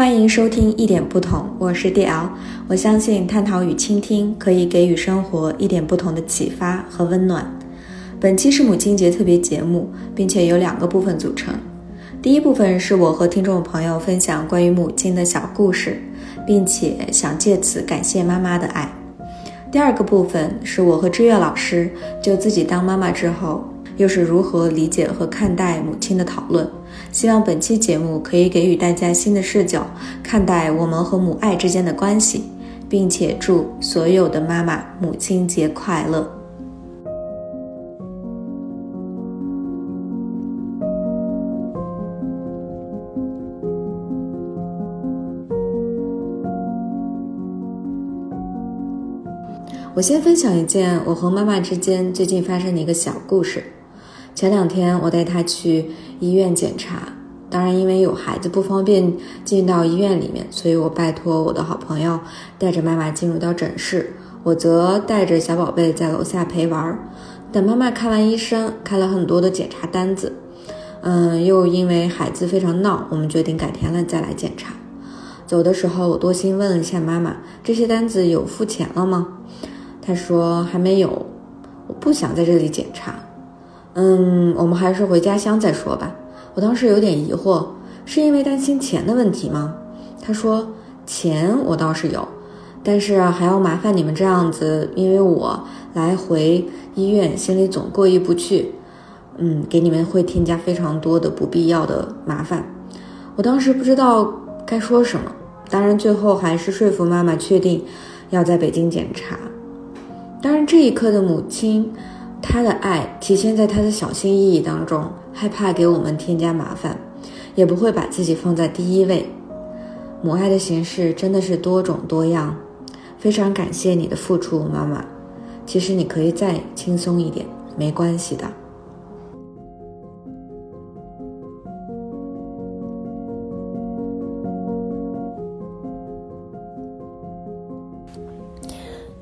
欢迎收听一点不同，我是 D.L。我相信探讨与倾听可以给予生活一点不同的启发和温暖。本期是母亲节特别节目，并且由两个部分组成。第一部分是我和听众朋友分享关于母亲的小故事，并且想借此感谢妈妈的爱。第二个部分是我和知月老师就自己当妈妈之后。又是如何理解和看待母亲的讨论？希望本期节目可以给予大家新的视角，看待我们和母爱之间的关系，并且祝所有的妈妈母亲节快乐。我先分享一件我和妈妈之间最近发生的一个小故事。前两天我带她去医院检查，当然因为有孩子不方便进到医院里面，所以我拜托我的好朋友带着妈妈进入到诊室，我则带着小宝贝在楼下陪玩。等妈妈看完医生，开了很多的检查单子，嗯，又因为孩子非常闹，我们决定改天了再来检查。走的时候，我多心问了一下妈妈：“这些单子有付钱了吗？”她说：“还没有，我不想在这里检查。”嗯，我们还是回家乡再说吧。我当时有点疑惑，是因为担心钱的问题吗？他说钱我倒是有，但是还要麻烦你们这样子，因为我来回医院心里总过意不去。嗯，给你们会添加非常多的不必要的麻烦。我当时不知道该说什么，当然最后还是说服妈妈确定要在北京检查。当然这一刻的母亲。他的爱体现在他的小心翼翼当中，害怕给我们添加麻烦，也不会把自己放在第一位。母爱的形式真的是多种多样，非常感谢你的付出，妈妈。其实你可以再轻松一点，没关系的。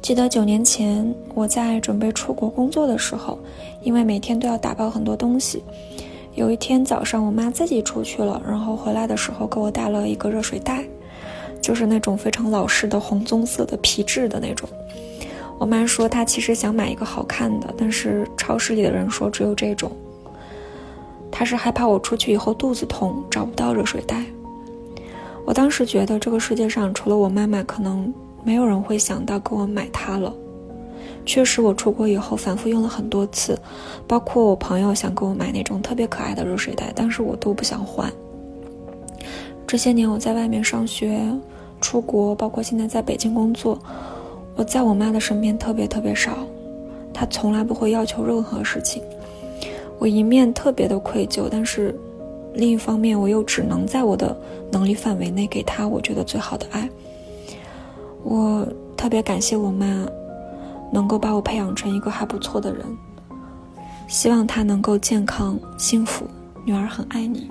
记得九年前我在准备出国工作的时候，因为每天都要打包很多东西。有一天早上，我妈自己出去了，然后回来的时候给我带了一个热水袋，就是那种非常老式的红棕色的皮质的那种。我妈说她其实想买一个好看的，但是超市里的人说只有这种。她是害怕我出去以后肚子痛找不到热水袋。我当时觉得这个世界上除了我妈妈，可能。没有人会想到给我买它了。确实，我出国以后反复用了很多次，包括我朋友想给我买那种特别可爱的热水袋，但是我都不想换。这些年我在外面上学、出国，包括现在在北京工作，我在我妈的身边特别特别少，她从来不会要求任何事情。我一面特别的愧疚，但是另一方面我又只能在我的能力范围内给她我觉得最好的爱。我特别感谢我妈，能够把我培养成一个还不错的人。希望她能够健康幸福，女儿很爱你。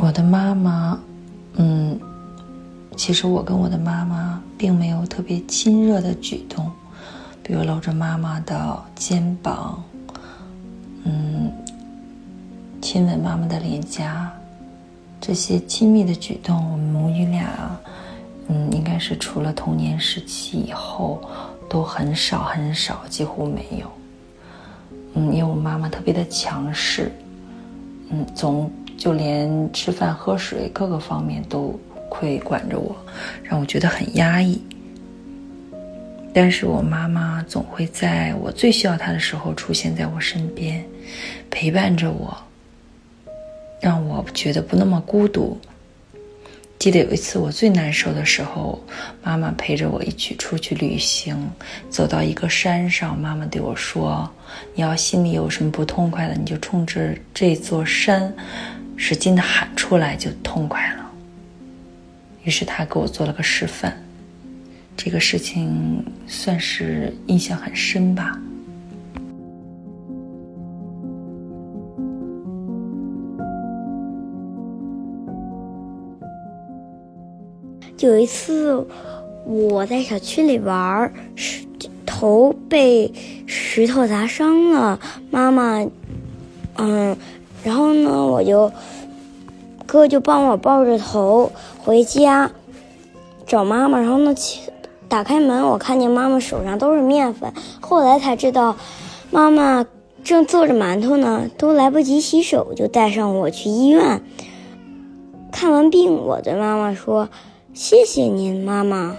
我的妈妈，嗯，其实我跟我的妈妈并没有特别亲热的举动。比如搂着妈妈的肩膀，嗯，亲吻妈妈的脸颊，这些亲密的举动，我们母女俩，嗯，应该是除了童年时期以后，都很少很少，几乎没有。嗯，因为我妈妈特别的强势，嗯，总就连吃饭喝水各个方面都会管着我，让我觉得很压抑。但是我妈妈总会在我最需要她的时候出现在我身边，陪伴着我，让我觉得不那么孤独。记得有一次我最难受的时候，妈妈陪着我一起出去旅行，走到一个山上，妈妈对我说：“你要心里有什么不痛快的，你就冲着这座山使劲的喊出来，就痛快了。”于是她给我做了个示范。这个事情算是印象很深吧。有一次我在小区里玩，石头被石头砸伤了，妈妈，嗯，然后呢，我就哥就帮我抱着头回家找妈妈，然后呢，打开门，我看见妈妈手上都是面粉，后来才知道，妈妈正做着馒头呢，都来不及洗手，就带上我去医院看完病。我对妈妈说：“谢谢您，妈妈。”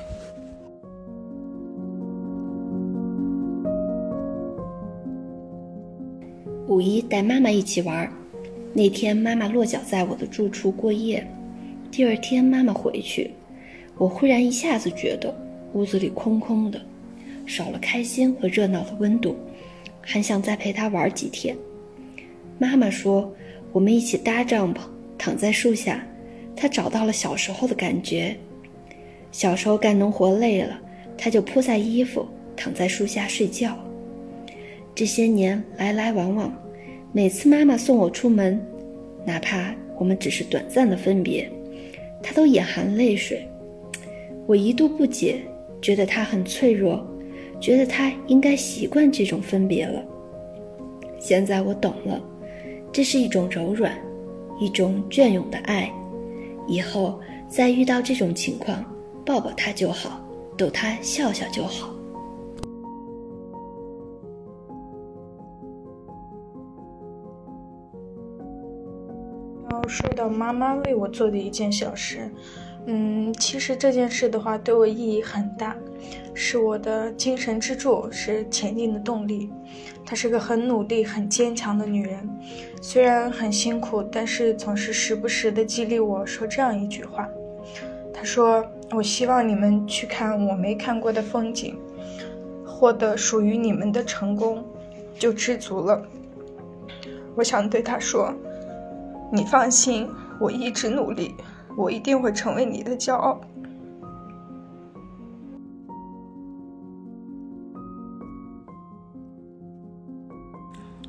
五一带妈妈一起玩，那天妈妈落脚在我的住处过夜。第二天妈妈回去，我忽然一下子觉得屋子里空空的，少了开心和热闹的温度，还想再陪她玩几天。妈妈说，我们一起搭帐篷，躺在树下，她找到了小时候的感觉。小时候干农活累了，她就铺在衣服，躺在树下睡觉。这些年来来往往，每次妈妈送我出门，哪怕我们只是短暂的分别，她都眼含泪水。我一度不解，觉得他很脆弱，觉得他应该习惯这种分别了。现在我懂了，这是一种柔软，一种隽永的爱。以后再遇到这种情况，抱抱他就好，逗他笑笑就好。然后说到妈妈为我做的一件小事，嗯，其实这件事的话对我意义很大，是我的精神支柱，是前进的动力。她是个很努力、很坚强的女人，虽然很辛苦，但是总是时不时的激励我说这样一句话：“她说，我希望你们去看我没看过的风景，获得属于你们的成功，就知足了。”我想对她说。你放心，我一直努力，我一定会成为你的骄傲。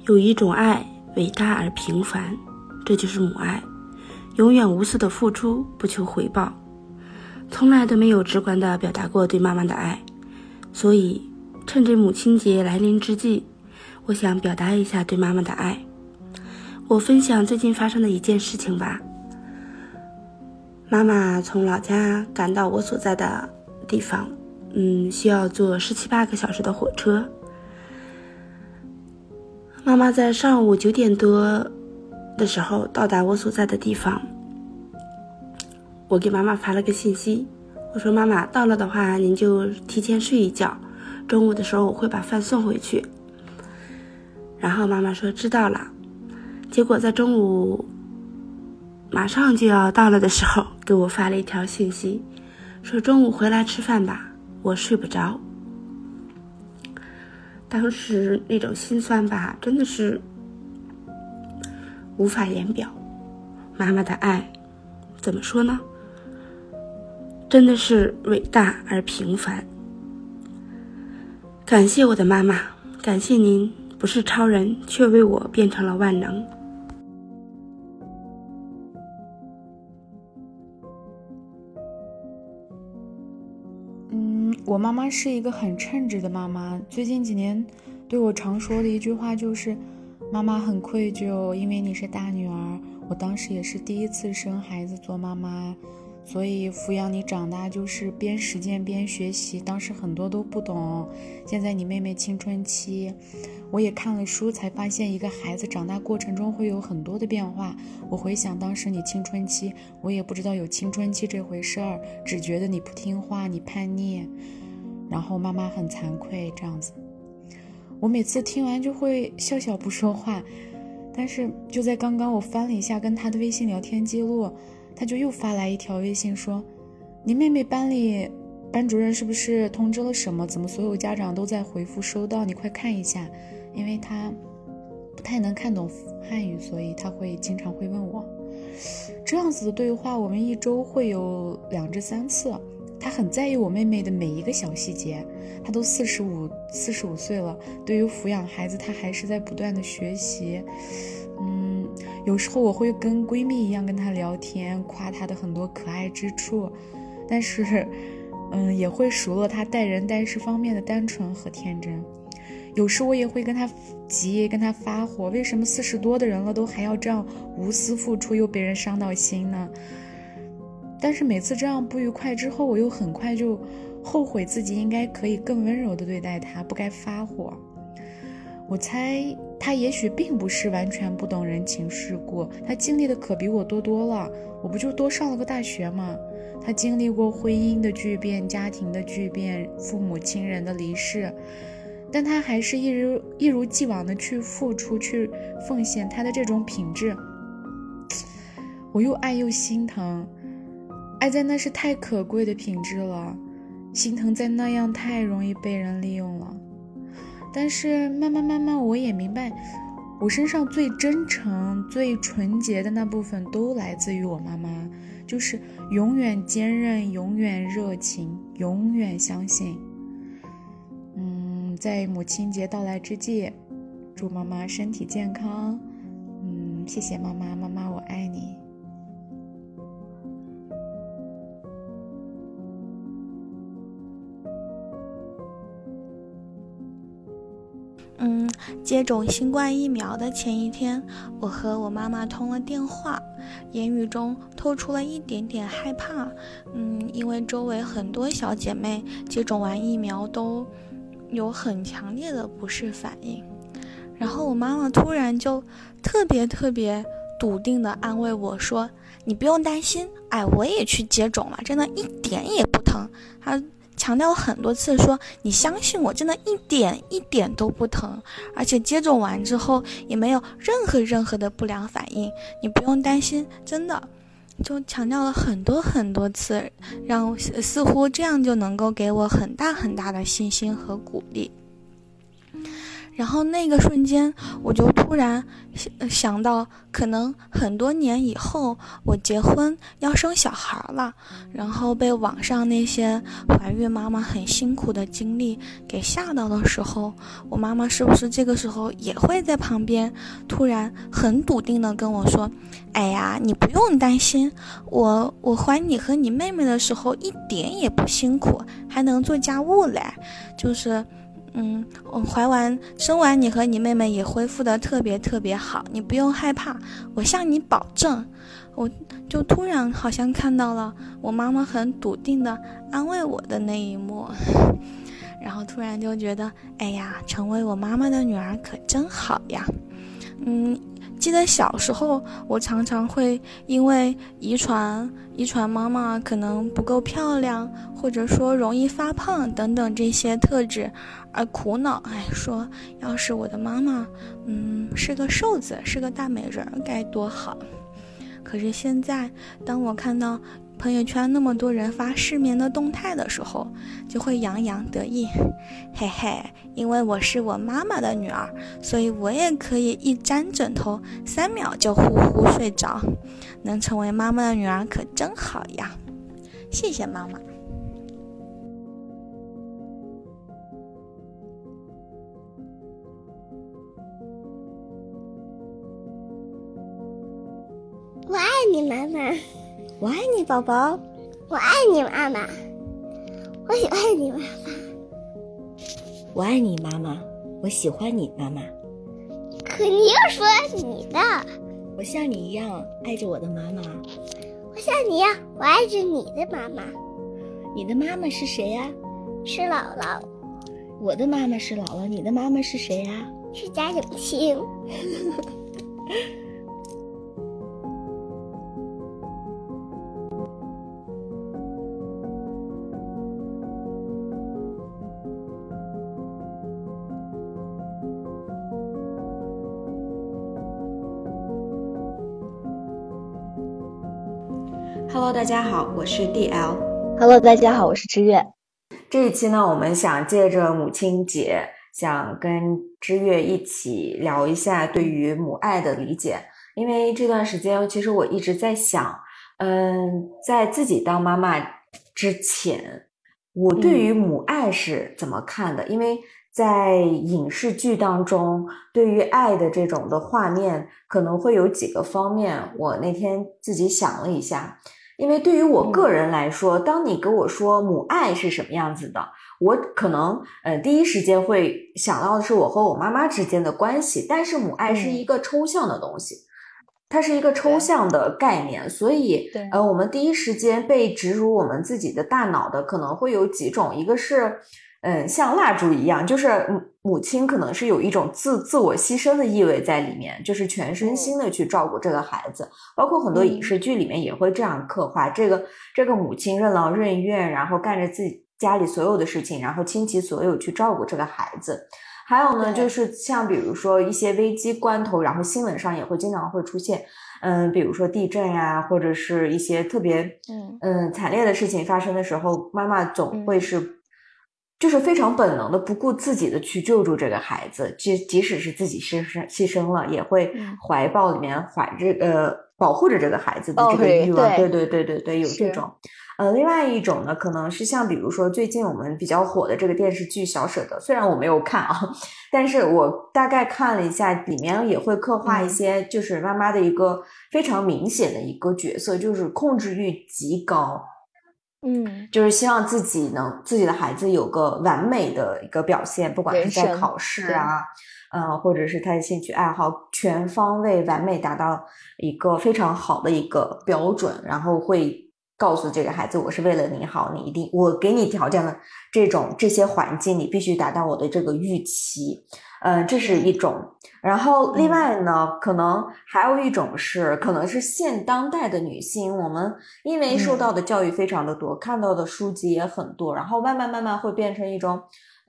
有一种爱伟大而平凡，这就是母爱，永远无私的付出，不求回报，从来都没有直观的表达过对妈妈的爱。所以，趁着母亲节来临之际，我想表达一下对妈妈的爱。我分享最近发生的一件事情吧。妈妈从老家赶到我所在的地方，嗯，需要坐十七八个小时的火车。妈妈在上午九点多的时候到达我所在的地方，我给妈妈发了个信息，我说：“妈妈到了的话，您就提前睡一觉，中午的时候我会把饭送回去。”然后妈妈说：“知道了。”结果在中午马上就要到了的时候，给我发了一条信息，说中午回来吃饭吧，我睡不着。当时那种心酸吧，真的是无法言表。妈妈的爱，怎么说呢？真的是伟大而平凡。感谢我的妈妈，感谢您，不是超人，却为我变成了万能。我妈妈是一个很称职的妈妈。最近几年，对我常说的一句话就是：“妈妈很愧疚，因为你是大女儿。我当时也是第一次生孩子做妈妈，所以抚养你长大就是边实践边学习。当时很多都不懂。现在你妹妹青春期，我也看了书才发现，一个孩子长大过程中会有很多的变化。我回想当时你青春期，我也不知道有青春期这回事儿，只觉得你不听话，你叛逆。”然后妈妈很惭愧，这样子，我每次听完就会笑笑不说话。但是就在刚刚，我翻了一下跟他的微信聊天记录，他就又发来一条微信说：“你妹妹班里班主任是不是通知了什么？怎么所有家长都在回复收到？你快看一下，因为他不太能看懂汉语，所以他会经常会问我。这样子的对话，我们一周会有两至三次。”他很在意我妹妹的每一个小细节，他都四十五四十五岁了，对于抚养孩子，他还是在不断的学习。嗯，有时候我会跟闺蜜一样跟他聊天，夸他的很多可爱之处，但是嗯，也会数落他待人待事方面的单纯和天真。有时我也会跟他急，跟他发火，为什么四十多的人了都还要这样无私付出，又被人伤到心呢？但是每次这样不愉快之后，我又很快就后悔自己应该可以更温柔的对待他，不该发火。我猜他也许并不是完全不懂人情世故，他经历的可比我多多了。我不就多上了个大学吗？他经历过婚姻的巨变、家庭的巨变、父母亲人的离世。但他还是一如一如既往的去付出、去奉献，他的这种品质，我又爱又心疼。爱在那是太可贵的品质了，心疼在那样太容易被人利用了。但是慢慢慢慢，我也明白，我身上最真诚、最纯洁的那部分，都来自于我妈妈，就是永远坚韧、永远热情、永远相信。嗯在母亲节到来之际，祝妈妈身体健康。嗯，谢谢妈妈，妈接种新冠疫苗的前一天，我和我妈妈通了电话，言语中透出了一点点害怕。嗯，因为周围很多小姐妹接种完疫苗都。有很强烈的不适反应，然后我妈妈突然就特别特别笃定的安慰我说：“你不用担心，哎，我也去接种了，真的一点也不疼。”她强调很多次说：“你相信我，真的一点一点都不疼，而且接种完之后也没有任何任何的不良反应，你不用担心，真的。”就强调了很多很多次，让似乎这样就能够给我很大很大的信心和鼓励。然后那个瞬间，我就突然想想到，可能很多年以后，我结婚要生小孩了，然后被网上那些怀孕妈妈很辛苦的经历给吓到的时候，我妈妈是不是这个时候也会在旁边突然很笃定的跟我说：“哎呀，你不用担心，我我怀你和你妹妹的时候一点也不辛苦，还能做家务嘞，就是。”嗯，我怀完生完，你和你妹妹也恢复的特别特别好，你不用害怕，我向你保证。我就突然好像看到了我妈妈很笃定的安慰我的那一幕，然后突然就觉得，哎呀，成为我妈妈的女儿可真好呀。嗯。记得小时候，我常常会因为遗传、遗传妈妈可能不够漂亮，或者说容易发胖等等这些特质而苦恼。哎，说要是我的妈妈，嗯，是个瘦子，是个大美人，该多好。可是现在，当我看到。朋友圈那么多人发失眠的动态的时候，就会洋洋得意，嘿嘿，因为我是我妈妈的女儿，所以我也可以一沾枕头，三秒就呼呼睡着。能成为妈妈的女儿可真好呀！谢谢妈妈。我爱你，妈妈。我爱你，宝宝。我爱你，妈妈。我喜欢你，妈妈。我爱你，妈妈。我喜欢你，妈妈。可你又说你的。我像你一样爱着我的妈妈。我像你一样，我爱着你的妈妈。你的妈妈是谁呀？是姥姥。我的妈妈是姥姥，你的妈妈是谁呀？是贾永清。Hello，大家好，我是 DL。Hello，大家好，我是知月。这一期呢，我们想借着母亲节，想跟知月一起聊一下对于母爱的理解。因为这段时间，其实我一直在想，嗯，在自己当妈妈之前，我对于母爱是怎么看的？因为在影视剧当中，对于爱的这种的画面，可能会有几个方面。我那天自己想了一下。因为对于我个人来说，当你跟我说母爱是什么样子的，我可能呃第一时间会想到的是我和我妈妈之间的关系，但是母爱是一个抽象的东西。它是一个抽象的概念，所以呃，我们第一时间被植入我们自己的大脑的可能会有几种，一个是嗯，像蜡烛一样，就是母母亲可能是有一种自自我牺牲的意味在里面，就是全身心的去照顾这个孩子，包括很多影视剧里面也会这样刻画这个这个母亲任劳任怨，然后干着自己家里所有的事情，然后倾其所有去照顾这个孩子。还有呢，就是像比如说一些危机关头，然后新闻上也会经常会出现，嗯，比如说地震呀，或者是一些特别嗯。嗯惨烈的事情发生的时候，妈妈总会是，就是非常本能的不顾自己的去救助这个孩子，即即使是自己牺牲牺牲了，也会怀抱里面怀着呃保护着这个孩子的这个欲望，对。对对对对，有这种。呃，另外一种呢，可能是像比如说最近我们比较火的这个电视剧《小舍得》，虽然我没有看啊，但是我大概看了一下，里面也会刻画一些，就是妈妈的一个非常明显的一个角色，就是控制欲极高，嗯，就是希望自己能自己的孩子有个完美的一个表现，不管是在考试啊，呃，或者是他的兴趣爱好，全方位完美达到一个非常好的一个标准，然后会。告诉这个孩子，我是为了你好，你一定我给你条件的这种这些环境，你必须达到我的这个预期，嗯，这是一种。然后另外呢，可能还有一种是，可能是现当代的女性，我们因为受到的教育非常的多，看到的书籍也很多，然后慢慢慢慢会变成一种。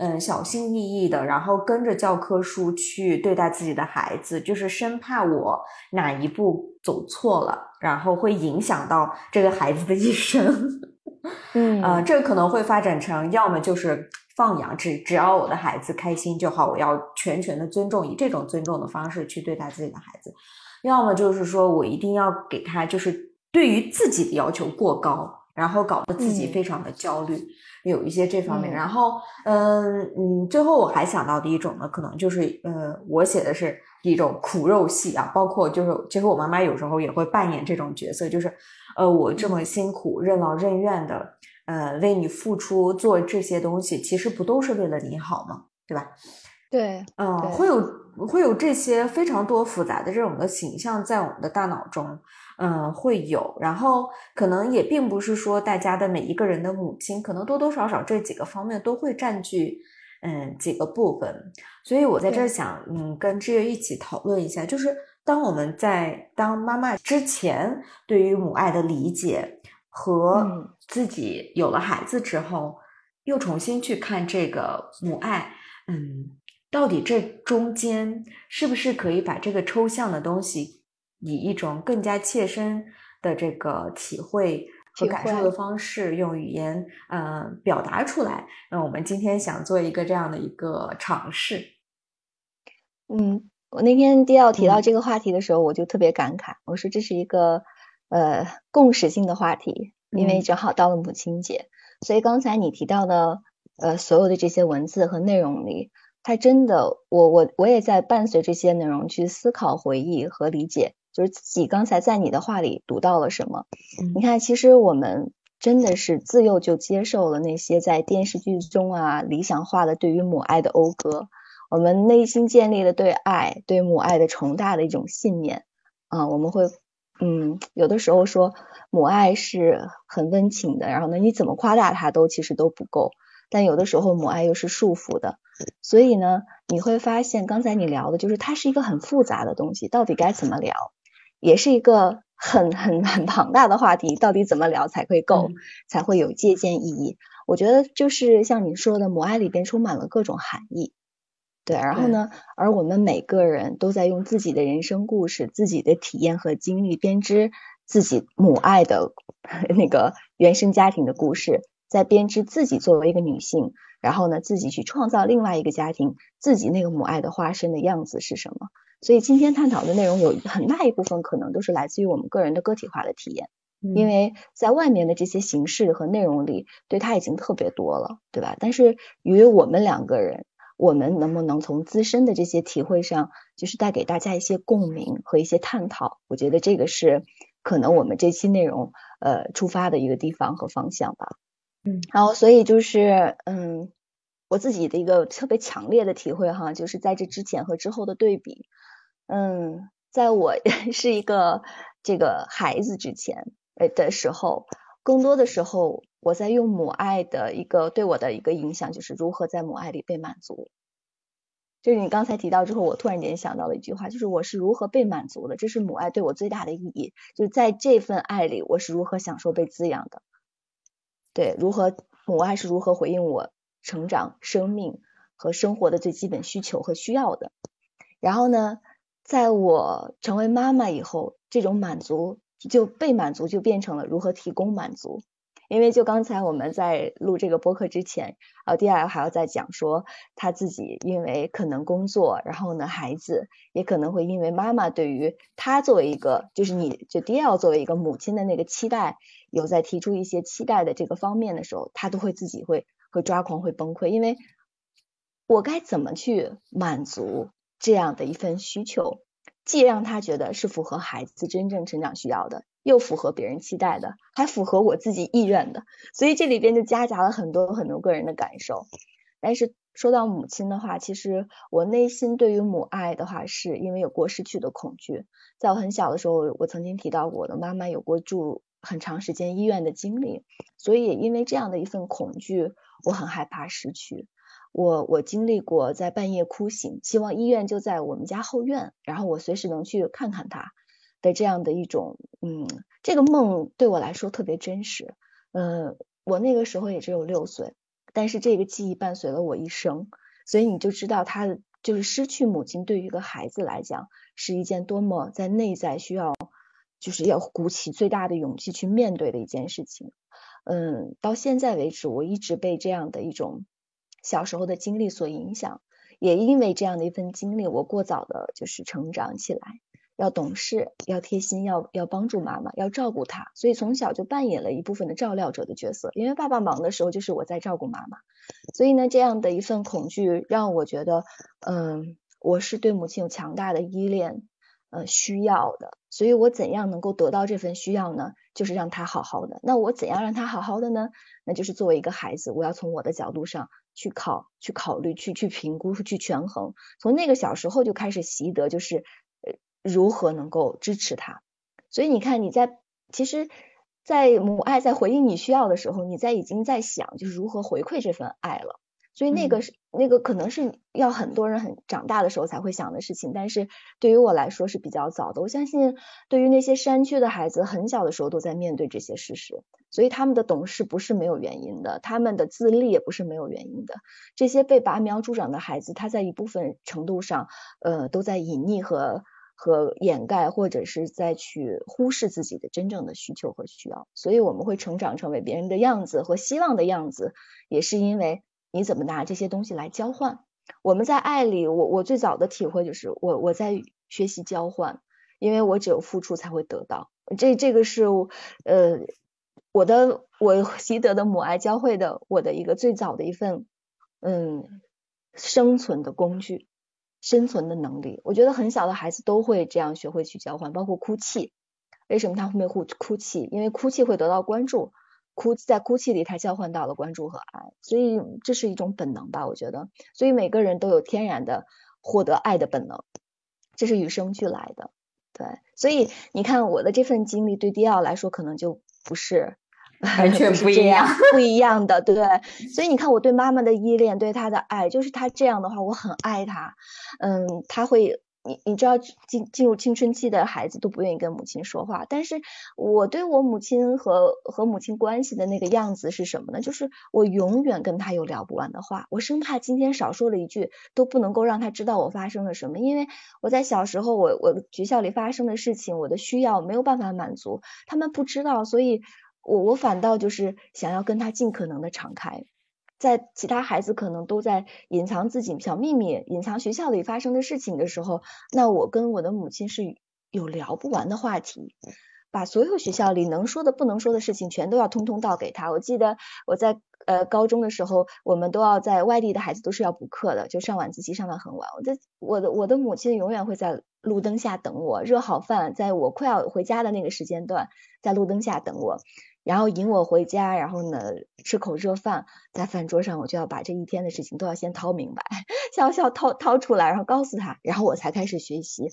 嗯，小心翼翼的，然后跟着教科书去对待自己的孩子，就是生怕我哪一步走错了，然后会影响到这个孩子的一生。嗯，呃，这可能会发展成，要么就是放养，只只要我的孩子开心就好，我要全权的尊重，以这种尊重的方式去对待自己的孩子；要么就是说我一定要给他，就是对于自己的要求过高。然后搞得自己非常的焦虑，有一些这方面。然后，嗯嗯，最后我还想到的一种呢，可能就是，呃，我写的是一种苦肉戏啊，包括就是，其实我妈妈有时候也会扮演这种角色，就是，呃，我这么辛苦、任劳任怨的，呃，为你付出做这些东西，其实不都是为了你好吗？对吧？对，嗯，会有会有这些非常多复杂的这种的形象在我们的大脑中。嗯，会有，然后可能也并不是说大家的每一个人的母亲，可能多多少少这几个方面都会占据，嗯，几个部分。所以我在这儿想，嗯，跟志月一起讨论一下，就是当我们在当妈妈之前，对于母爱的理解和自己有了孩子之后，又重新去看这个母爱，嗯，到底这中间是不是可以把这个抽象的东西。以一种更加切身的这个体会和感受的方式，用语言呃表达出来。那我们今天想做一个这样的一个尝试。嗯，我那天第二提到这个话题的时候，我就特别感慨，我说这是一个呃共识性的话题，因为正好到了母亲节，所以刚才你提到的呃所有的这些文字和内容里，它真的，我我我也在伴随这些内容去思考、回忆和理解。就是自己刚才在你的话里读到了什么？你看，其实我们真的是自幼就接受了那些在电视剧中啊理想化的对于母爱的讴歌，我们内心建立了对爱、对母爱的崇大的一种信念啊。我们会，嗯，有的时候说母爱是很温情的，然后呢，你怎么夸大它都其实都不够。但有的时候母爱又是束缚的，所以呢，你会发现刚才你聊的就是它是一个很复杂的东西，到底该怎么聊？也是一个很很很庞大的话题，到底怎么聊才会够，才会有借鉴意义？我觉得就是像你说的，母爱里边充满了各种含义，对。然后呢，而我们每个人都在用自己的人生故事、自己的体验和经历编织自己母爱的 那个原生家庭的故事，在编织自己作为一个女性，然后呢，自己去创造另外一个家庭，自己那个母爱的化身的样子是什么？所以今天探讨的内容有很大一部分可能都是来自于我们个人的个体化的体验，因为在外面的这些形式和内容里，对他已经特别多了，对吧？但是与我们两个人，我们能不能从自身的这些体会上，就是带给大家一些共鸣和一些探讨？我觉得这个是可能我们这期内容呃出发的一个地方和方向吧。嗯，然后所以就是嗯，我自己的一个特别强烈的体会哈，就是在这之前和之后的对比。嗯，在我 是一个这个孩子之前呃的时候，更多的时候我在用母爱的一个对我的一个影响，就是如何在母爱里被满足。就是你刚才提到之后，我突然间想到了一句话，就是我是如何被满足的，这是母爱对我最大的意义。就是在这份爱里，我是如何享受被滋养的。对，如何母爱是如何回应我成长、生命和生活的最基本需求和需要的。然后呢，在我成为妈妈以后，这种满足就被满足就变成了如何提供满足。因为就刚才我们在录这个播客之前，呃，第二还要再讲说他自己因为可能工作，然后呢，孩子也可能会因为妈妈对于他作为一个，就是你就第二作为一个母亲的那个期待，有在提出一些期待的这个方面的时候，他都会自己会会抓狂会崩溃，因为我该怎么去满足这样的一份需求，既让他觉得是符合孩子真正成长需要的。又符合别人期待的，还符合我自己意愿的，所以这里边就夹杂了很多很多个人的感受。但是说到母亲的话，其实我内心对于母爱的话，是因为有过失去的恐惧。在我很小的时候，我曾经提到过，我的妈妈有过住很长时间医院的经历，所以因为这样的一份恐惧，我很害怕失去。我我经历过在半夜哭醒，希望医院就在我们家后院，然后我随时能去看看他。的这样的一种，嗯，这个梦对我来说特别真实，嗯，我那个时候也只有六岁，但是这个记忆伴随了我一生，所以你就知道，他就是失去母亲对于一个孩子来讲是一件多么在内在需要，就是要鼓起最大的勇气去面对的一件事情，嗯，到现在为止，我一直被这样的一种小时候的经历所影响，也因为这样的一份经历，我过早的就是成长起来。要懂事，要贴心，要要帮助妈妈，要照顾她，所以从小就扮演了一部分的照料者的角色。因为爸爸忙的时候，就是我在照顾妈妈，所以呢，这样的一份恐惧让我觉得，嗯，我是对母亲有强大的依恋，呃，需要的。所以我怎样能够得到这份需要呢？就是让他好好的。那我怎样让他好好的呢？那就是作为一个孩子，我要从我的角度上去考，去考虑，去去评估，去权衡。从那个小时候就开始习得，就是。如何能够支持他？所以你看，你在其实，在母爱在回应你需要的时候，你在已经在想，就是如何回馈这份爱了。所以那个是那个可能是要很多人很长大的时候才会想的事情，但是对于我来说是比较早的。我相信，对于那些山区的孩子，很小的时候都在面对这些事实，所以他们的懂事不是没有原因的，他们的自立也不是没有原因的。这些被拔苗助长的孩子，他在一部分程度上，呃，都在隐匿和。和掩盖，或者是在去忽视自己的真正的需求和需要，所以我们会成长成为别人的样子和希望的样子，也是因为你怎么拿这些东西来交换。我们在爱里，我我最早的体会就是我我在学习交换，因为我只有付出才会得到。这这个是呃我的我习得的母爱教会的我的一个最早的一份嗯生存的工具。生存的能力，我觉得很小的孩子都会这样学会去交换，包括哭泣。为什么他会哭哭泣？因为哭泣会得到关注，哭在哭泣里他交换到了关注和爱，所以这是一种本能吧？我觉得，所以每个人都有天然的获得爱的本能，这是与生俱来的。对，所以你看我的这份经历对迪奥来说可能就不是。完全不一样，不一样的，对。所以你看，我对妈妈的依恋，对她的爱，就是她这样的话，我很爱她。嗯，她会，你你知道，进进入青春期的孩子都不愿意跟母亲说话，但是我对我母亲和和母亲关系的那个样子是什么呢？就是我永远跟她有聊不完的话，我生怕今天少说了一句都不能够让她知道我发生了什么，因为我在小时候，我我学校里发生的事情，我的需要没有办法满足，他们不知道，所以。我我反倒就是想要跟他尽可能的敞开，在其他孩子可能都在隐藏自己小秘密、隐藏学校里发生的事情的时候，那我跟我的母亲是有聊不完的话题，把所有学校里能说的、不能说的事情全都要通通道给他。我记得我在呃高中的时候，我们都要在外地的孩子都是要补课的，就上晚自习上到很晚。我的我的我的母亲永远会在路灯下等我，热好饭，在我快要回家的那个时间段，在路灯下等我，然后引我回家，然后呢吃口热饭，在饭桌上我就要把这一天的事情都要先掏明白，笑笑掏掏出来，然后告诉他，然后我才开始学习。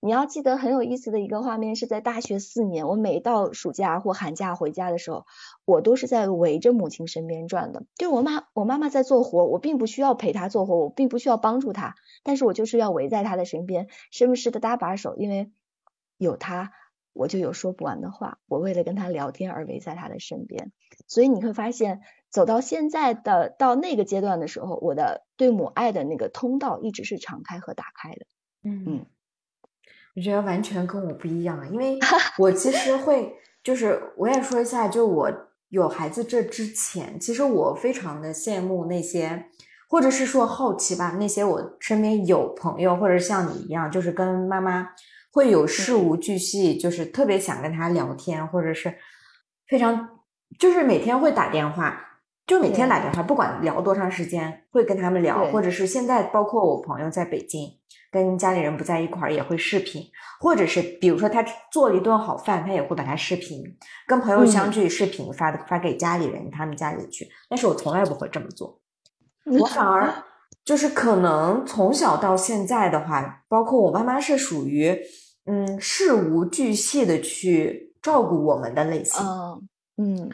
你要记得很有意思的一个画面，是在大学四年，我每到暑假或寒假回家的时候，我都是在围着母亲身边转的。就我妈，我妈妈在做活，我并不需要陪她做活，我并不需要帮助她，但是我就是要围在她的身边，时不时的搭把手，因为有她，我就有说不完的话。我为了跟他聊天而围在他的身边，所以你会发现，走到现在的到那个阶段的时候，我的对母爱的那个通道一直是敞开和打开的。嗯嗯。我觉得完全跟我不一样，因为 我其实会，就是我也说一下，就我有孩子这之前，其实我非常的羡慕那些，或者是说好奇吧，那些我身边有朋友，或者像你一样，就是跟妈妈会有事无巨细，就是特别想跟他聊天，或者是非常，就是每天会打电话，就每天打电话，不管聊多长时间，会跟他们聊，或者是现在包括我朋友在北京。跟家里人不在一块儿也会视频，或者是比如说他做了一顿好饭，他也会把它视频，跟朋友相聚视频发的发给家里人他们家里去。但是我从来不会这么做，我反而就是可能从小到现在的话，包括我妈妈是属于嗯。事无巨细的去照顾我们的类型，嗯，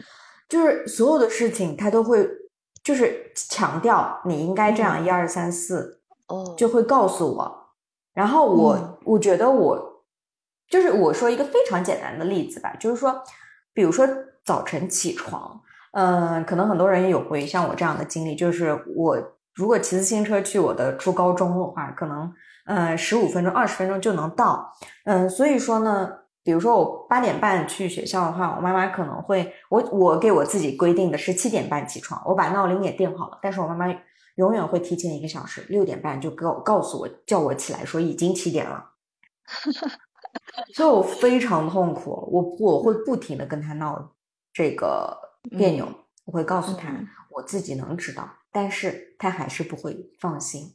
就是所有的事情他都会就是强调你应该这样一二三四，哦，就会告诉我。然后我我觉得我就是我说一个非常简单的例子吧，就是说，比如说早晨起床，嗯，可能很多人也有会像我这样的经历，就是我如果骑自行车去我的初高中的话，可能嗯十五分钟、二十分钟就能到，嗯，所以说呢，比如说我八点半去学校的话，我妈妈可能会我我给我自己规定的是七点半起床，我把闹铃也定好了，但是我妈妈。永远会提前一个小时，六点半就告告诉我叫我起来，说已经七点了，所以我非常痛苦。我我会不停的跟他闹这个别扭，我会告诉他我自己能知道，但是他还是不会放心。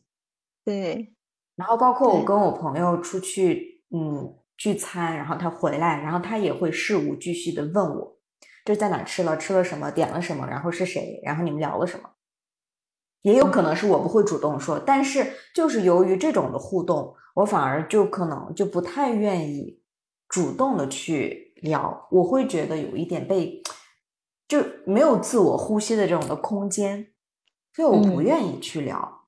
对，然后包括我跟我朋友出去嗯聚餐，然后他回来，然后他也会事无巨细的问我，这在哪吃了，吃了什么，点了什么，然后是谁，然后你们聊了什么。也有可能是我不会主动说，但是就是由于这种的互动，我反而就可能就不太愿意主动的去聊，我会觉得有一点被就没有自我呼吸的这种的空间，所以我不愿意去聊。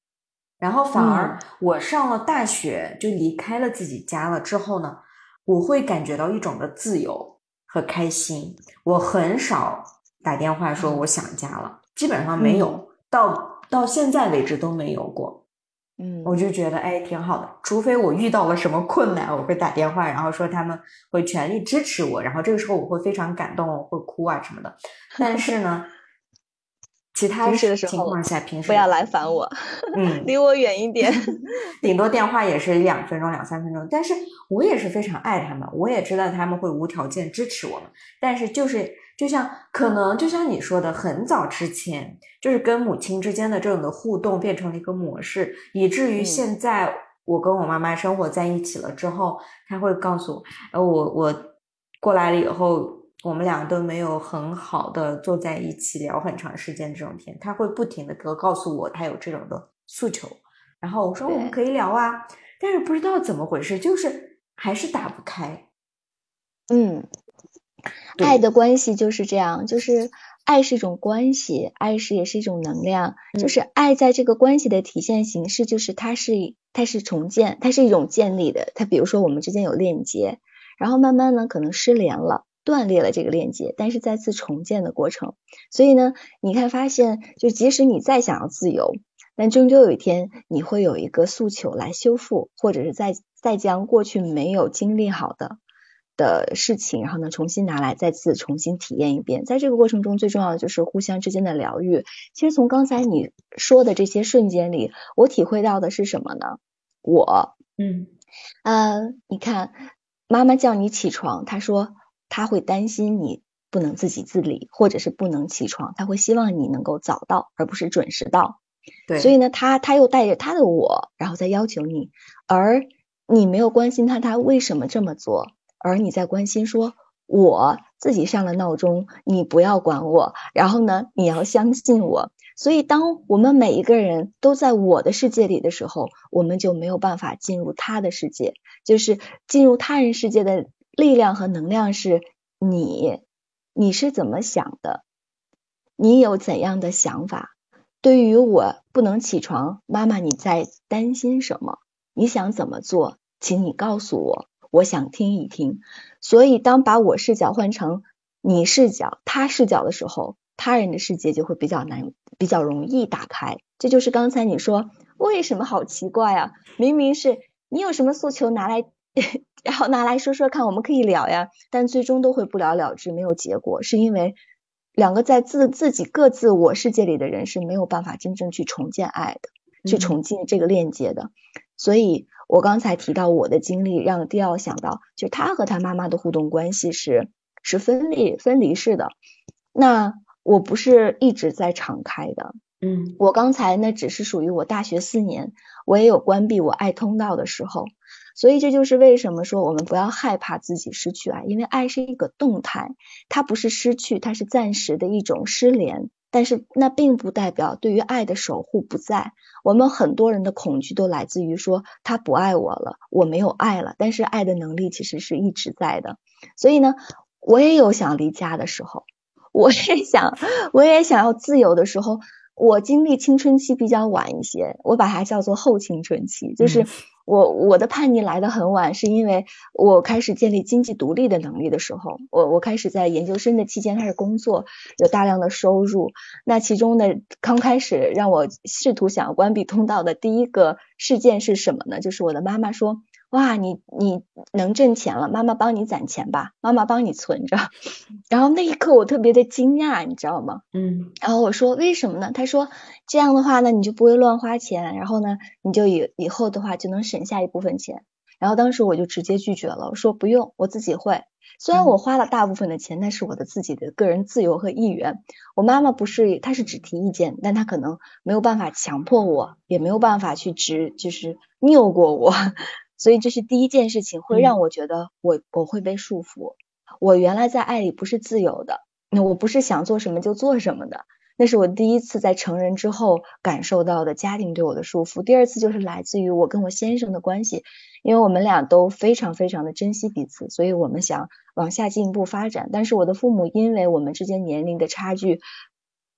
然后反而我上了大学就离开了自己家了之后呢，我会感觉到一种的自由和开心。我很少打电话说我想家了，基本上没有到。到现在为止都没有过，嗯，我就觉得哎挺好的，除非我遇到了什么困难，我会打电话，然后说他们会全力支持我，然后这个时候我会非常感动，我会哭啊什么的。但是呢，其他的情况下平时不要来烦我，嗯，离我远一点，顶多电话也是两分钟两三分钟。但是我也是非常爱他们，我也知道他们会无条件支持我们，但是就是。就像可能就像你说的，很早之前就是跟母亲之间的这种的互动变成了一个模式，以至于现在我跟我妈妈生活在一起了之后，她会告诉我，呃，我我过来了以后，我们俩都没有很好的坐在一起聊很长时间这种天，他会不停的告告诉我他有这种的诉求，然后我说我们可以聊啊，但是不知道怎么回事，就是还是打不开，嗯。爱的关系就是这样，就是爱是一种关系，爱是也是一种能量，就是爱在这个关系的体现形式，就是它是它是重建，它是一种建立的。它比如说我们之间有链接，然后慢慢呢可能失联了，断裂了这个链接，但是再次重建的过程。所以呢，你看发现，就即使你再想要自由，但终究有一天你会有一个诉求来修复，或者是再再将过去没有经历好的。的事情，然后呢，重新拿来，再次重新体验一遍。在这个过程中，最重要的就是互相之间的疗愈。其实从刚才你说的这些瞬间里，我体会到的是什么呢？我，嗯，呃，你看，妈妈叫你起床，她说她会担心你不能自己自理，或者是不能起床，他会希望你能够早到，而不是准时到。对，所以呢，他他又带着他的我，然后再要求你，而你没有关心他，他为什么这么做，而你在关心说，我自己上了闹钟，你不要管我，然后呢，你要相信我。所以，当我们每一个人都在我的世界里的时候，我们就没有办法进入他的世界。就是进入他人世界的力量和能量是你，你是怎么想的？你有怎样的想法？对于我不能起床，妈妈你在担心什么？你想怎么做？请你告诉我，我想听一听。所以，当把我视角换成你视角、他视角的时候，他人的世界就会比较难。比较容易打开，这就是刚才你说为什么好奇怪啊？明明是你有什么诉求拿来，然后拿来说说看，我们可以聊呀，但最终都会不了了之，没有结果，是因为两个在自自己各自我世界里的人是没有办法真正去重建爱的，去重建这个链接的。所以我刚才提到我的经历，让迪奥想到，就他和他妈妈的互动关系是是分离分离式的，那。我不是一直在敞开的，嗯，我刚才那只是属于我大学四年，我也有关闭我爱通道的时候，所以这就是为什么说我们不要害怕自己失去爱，因为爱是一个动态，它不是失去，它是暂时的一种失联，但是那并不代表对于爱的守护不在。我们很多人的恐惧都来自于说他不爱我了，我没有爱了，但是爱的能力其实是一直在的。所以呢，我也有想离家的时候。我也想，我也想要自由的时候，我经历青春期比较晚一些，我把它叫做后青春期，就是我我的叛逆来的很晚，是因为我开始建立经济独立的能力的时候，我我开始在研究生的期间开始工作，有大量的收入，那其中呢刚开始让我试图想要关闭通道的第一个事件是什么呢？就是我的妈妈说。哇，你你能挣钱了，妈妈帮你攒钱吧，妈妈帮你存着。然后那一刻我特别的惊讶，你知道吗？嗯。然后我说为什么呢？他说这样的话呢，你就不会乱花钱，然后呢，你就以以后的话就能省下一部分钱。然后当时我就直接拒绝了，我说不用，我自己会。虽然我花了大部分的钱，但是我的自己的个人自由和意愿。我妈妈不是，她是只提意见，但她可能没有办法强迫我，也没有办法去直就是拗过我。所以这是第一件事情，会让我觉得我我会被束缚。我原来在爱里不是自由的，那我不是想做什么就做什么的。那是我第一次在成人之后感受到的家庭对我的束缚。第二次就是来自于我跟我先生的关系，因为我们俩都非常非常的珍惜彼此，所以我们想往下进一步发展。但是我的父母因为我们之间年龄的差距，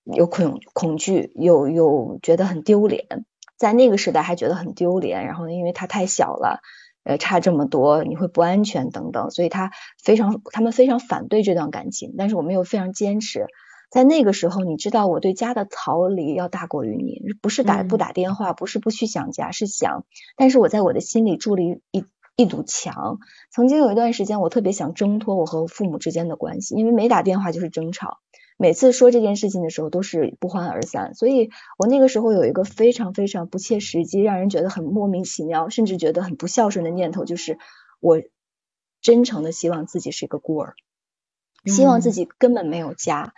有恐恐惧，有有觉得很丢脸。在那个时代还觉得很丢脸，然后呢，因为他太小了，呃，差这么多，你会不安全等等，所以他非常，他们非常反对这段感情。但是我们又非常坚持。在那个时候，你知道我对家的逃离要大过于你，不是打不打电话，不是不去想家，是想。但是我在我的心里筑了一一一堵墙。曾经有一段时间，我特别想挣脱我和父母之间的关系，因为没打电话就是争吵。每次说这件事情的时候，都是不欢而散。所以我那个时候有一个非常非常不切实际，让人觉得很莫名其妙，甚至觉得很不孝顺的念头，就是我真诚的希望自己是一个孤儿，希望自己根本没有家，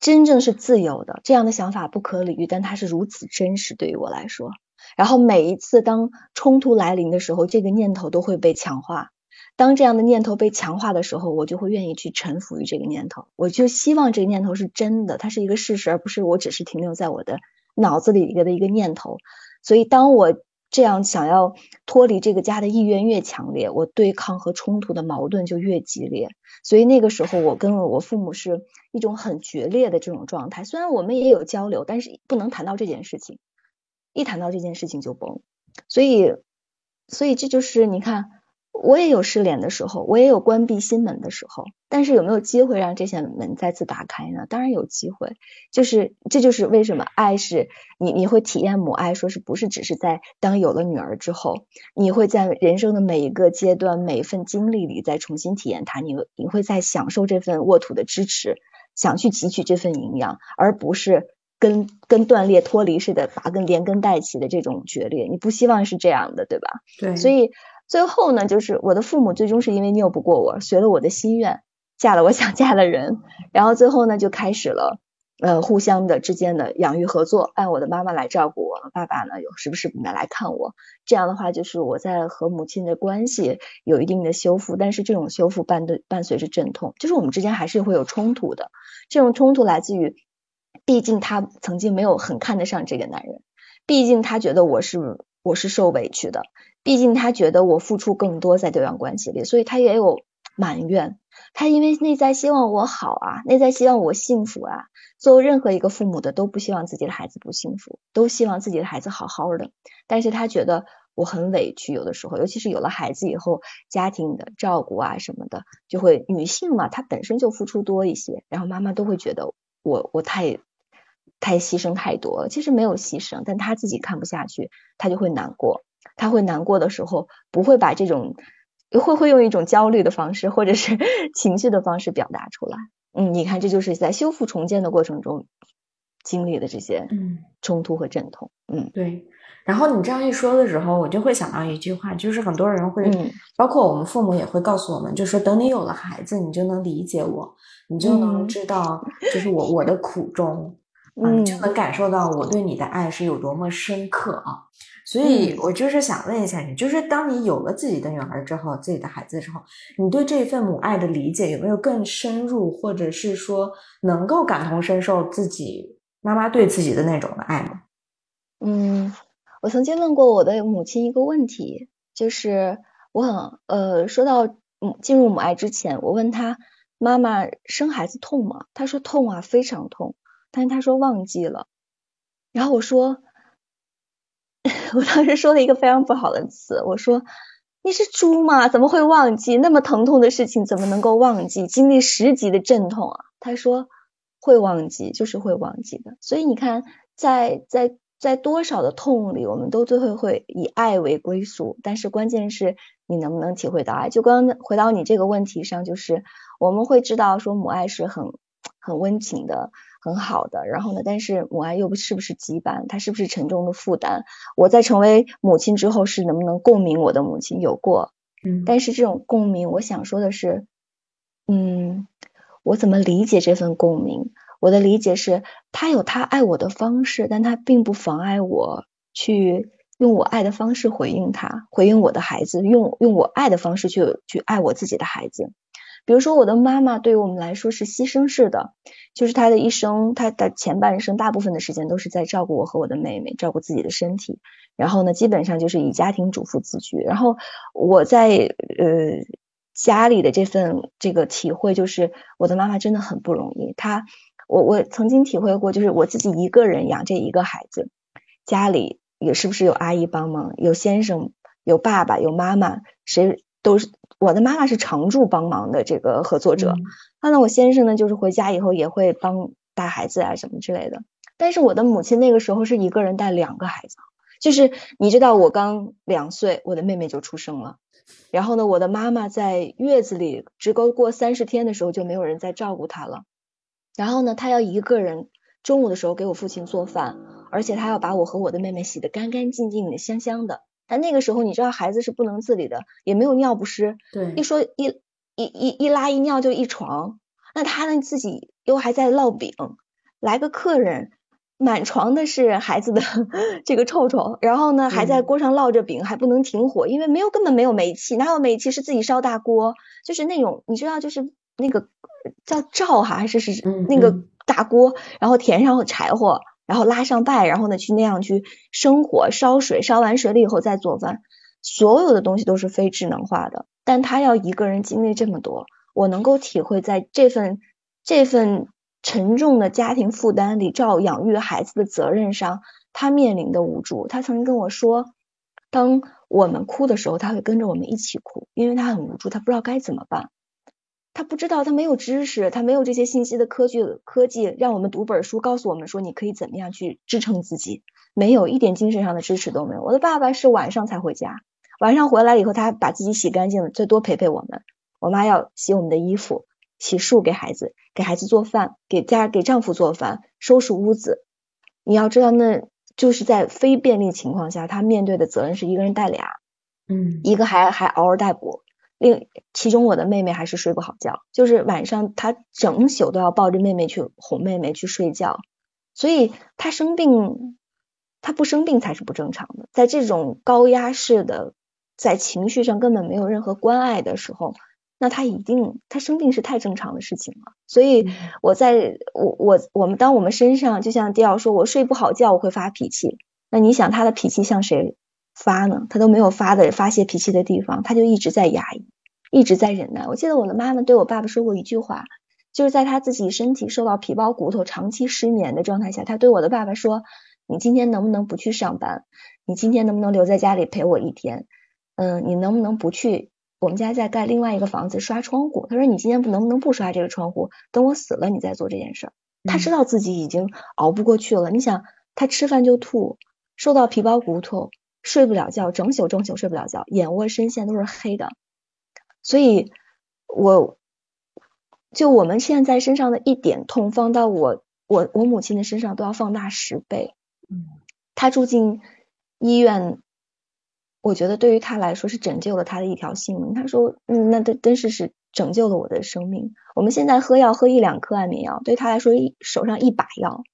真正是自由的。这样的想法不可理喻，但它是如此真实对于我来说。然后每一次当冲突来临的时候，这个念头都会被强化。当这样的念头被强化的时候，我就会愿意去臣服于这个念头。我就希望这个念头是真的，它是一个事实，而不是我只是停留在我的脑子里一个的一个念头。所以，当我这样想要脱离这个家的意愿越强烈，我对抗和冲突的矛盾就越激烈。所以那个时候，我跟我父母是一种很决裂的这种状态。虽然我们也有交流，但是不能谈到这件事情，一谈到这件事情就崩。所以，所以这就是你看。我也有失联的时候，我也有关闭心门的时候，但是有没有机会让这些门再次打开呢？当然有机会，就是这就是为什么爱是你你会体验母爱，说是不是只是在当有了女儿之后，你会在人生的每一个阶段、每一份经历里再重新体验它，你你会在享受这份沃土的支持，想去汲取这份营养，而不是跟跟断裂脱离似的，拔根连根带起的这种决裂，你不希望是这样的，对吧？对，所以。最后呢，就是我的父母最终是因为拗不过我，随了我的心愿，嫁了我想嫁的人，然后最后呢就开始了。呃，互相的之间的养育合作，按我的妈妈来照顾我，爸爸呢有时不时来来看我，这样的话就是我在和母亲的关系有一定的修复，但是这种修复伴对伴随着阵痛，就是我们之间还是会有冲突的，这种冲突来自于，毕竟他曾经没有很看得上这个男人，毕竟他觉得我是我是受委屈的，毕竟他觉得我付出更多在这段关系里，所以他也有埋怨。他因为内在希望我好啊，内在希望我幸福啊。作为任何一个父母的，都不希望自己的孩子不幸福，都希望自己的孩子好好的。但是他觉得我很委屈，有的时候，尤其是有了孩子以后，家庭的照顾啊什么的，就会女性嘛，她本身就付出多一些，然后妈妈都会觉得我我太太牺牲太多了。其实没有牺牲，但他自己看不下去，他就会难过。他会难过的时候，不会把这种。会会用一种焦虑的方式，或者是 情绪的方式表达出来。嗯，你看，这就是在修复重建的过程中经历的这些嗯冲突和阵痛。嗯，对。然后你这样一说的时候，我就会想到一句话，就是很多人会，包括我们父母也会告诉我们，就说等你有了孩子，你就能理解我，你就能知道，就是我我的苦衷，嗯，就能感受到我对你的爱是有多么深刻啊。所以，我就是想问一下你，就是当你有了自己的女儿之后，自己的孩子之后，你对这份母爱的理解有没有更深入，或者是说能够感同身受自己妈妈对自己的那种的爱吗？嗯，我曾经问过我的母亲一个问题，就是我很呃，说到母进入母爱之前，我问她妈妈生孩子痛吗？她说痛啊，非常痛，但是他说忘记了。然后我说。我当时说了一个非常不好的词，我说你是猪吗？怎么会忘记那么疼痛的事情？怎么能够忘记经历十级的阵痛啊？他说会忘记，就是会忘记的。所以你看，在在在多少的痛里，我们都最后会以爱为归宿。但是关键是你能不能体会到爱？就刚回到你这个问题上，就是我们会知道说母爱是很很温情的。很好的，然后呢？但是母爱又不是不是羁绊，它是不是沉重的负担？我在成为母亲之后，是能不能共鸣我的母亲？有过，嗯，但是这种共鸣，我想说的是，嗯，我怎么理解这份共鸣？我的理解是，他有他爱我的方式，但他并不妨碍我去用我爱的方式回应他，回应我的孩子，用用我爱的方式去去爱我自己的孩子。比如说，我的妈妈对于我们来说是牺牲式的，就是她的一生，她的前半生大部分的时间都是在照顾我和我的妹妹，照顾自己的身体。然后呢，基本上就是以家庭主妇自居。然后我在呃家里的这份这个体会，就是我的妈妈真的很不容易。她，我我曾经体会过，就是我自己一个人养这一个孩子，家里也是不是有阿姨帮忙，有先生，有爸爸，有妈妈，谁都是。我的妈妈是常驻帮忙的这个合作者，那呢，我先生呢就是回家以后也会帮带孩子啊什么之类的。但是我的母亲那个时候是一个人带两个孩子，就是你知道我刚两岁，我的妹妹就出生了，然后呢，我的妈妈在月子里只够过三十天的时候就没有人再照顾她了，然后呢，她要一个人中午的时候给我父亲做饭，而且她要把我和我的妹妹洗得干干净净的、香香的。但那个时候，你知道孩子是不能自理的，也没有尿不湿。对，一说一一一一拉一尿就一床，那他呢自己又还在烙饼，来个客人，满床的是孩子的 这个臭臭，然后呢还在锅上烙着饼，还不能停火，因为没有根本没有煤气，哪有煤气是自己烧大锅，就是那种你知道就是那个叫灶哈还是是那个大锅，然后填上柴火。然后拉上拜，然后呢去那样去生火烧水，烧完水了以后再做饭，所有的东西都是非智能化的。但他要一个人经历这么多，我能够体会在这份这份沉重的家庭负担里，照养育孩子的责任上，他面临的无助。他曾经跟我说，当我们哭的时候，他会跟着我们一起哭，因为他很无助，他不知道该怎么办。他不知道，他没有知识，他没有这些信息的科技科技，让我们读本书，告诉我们说你可以怎么样去支撑自己，没有一点精神上的支持都没有。我的爸爸是晚上才回家，晚上回来以后，他把自己洗干净了，最多陪陪我们。我妈要洗我们的衣服，洗漱给孩子，给孩子做饭，给家给丈夫做饭，收拾屋子。你要知道，那就是在非便利情况下，他面对的责任是一个人带俩，嗯，一个还还嗷嗷待哺。另其中我的妹妹还是睡不好觉，就是晚上她整宿都要抱着妹妹去哄妹妹去睡觉，所以她生病，她不生病才是不正常的。在这种高压式的，在情绪上根本没有任何关爱的时候，那她一定她生病是太正常的事情了。所以我在我我我们当我们身上，就像迪奥说，我睡不好觉我会发脾气，那你想他的脾气向谁？发呢，他都没有发的发泄脾气的地方，他就一直在压抑，一直在忍耐。我记得我的妈妈对我爸爸说过一句话，就是在他自己身体受到皮包骨头、长期失眠的状态下，他对我的爸爸说：“你今天能不能不去上班？你今天能不能留在家里陪我一天？嗯，你能不能不去？我们家在盖另外一个房子刷窗户。他说你今天不能不能不刷这个窗户？等我死了你再做这件事儿。他知道自己已经熬不过去了。你想，他吃饭就吐，受到皮包骨头。”睡不了觉，整宿整宿睡不了觉，眼窝深陷都是黑的，所以，我就我们现在身上的一点痛，放到我我我母亲的身上都要放大十倍。嗯，她住进医院，我觉得对于她来说是拯救了她的一条性命。她说，嗯，那真真是是拯救了我的生命。我们现在喝药喝一两颗安眠药，对她来说一手上一把药，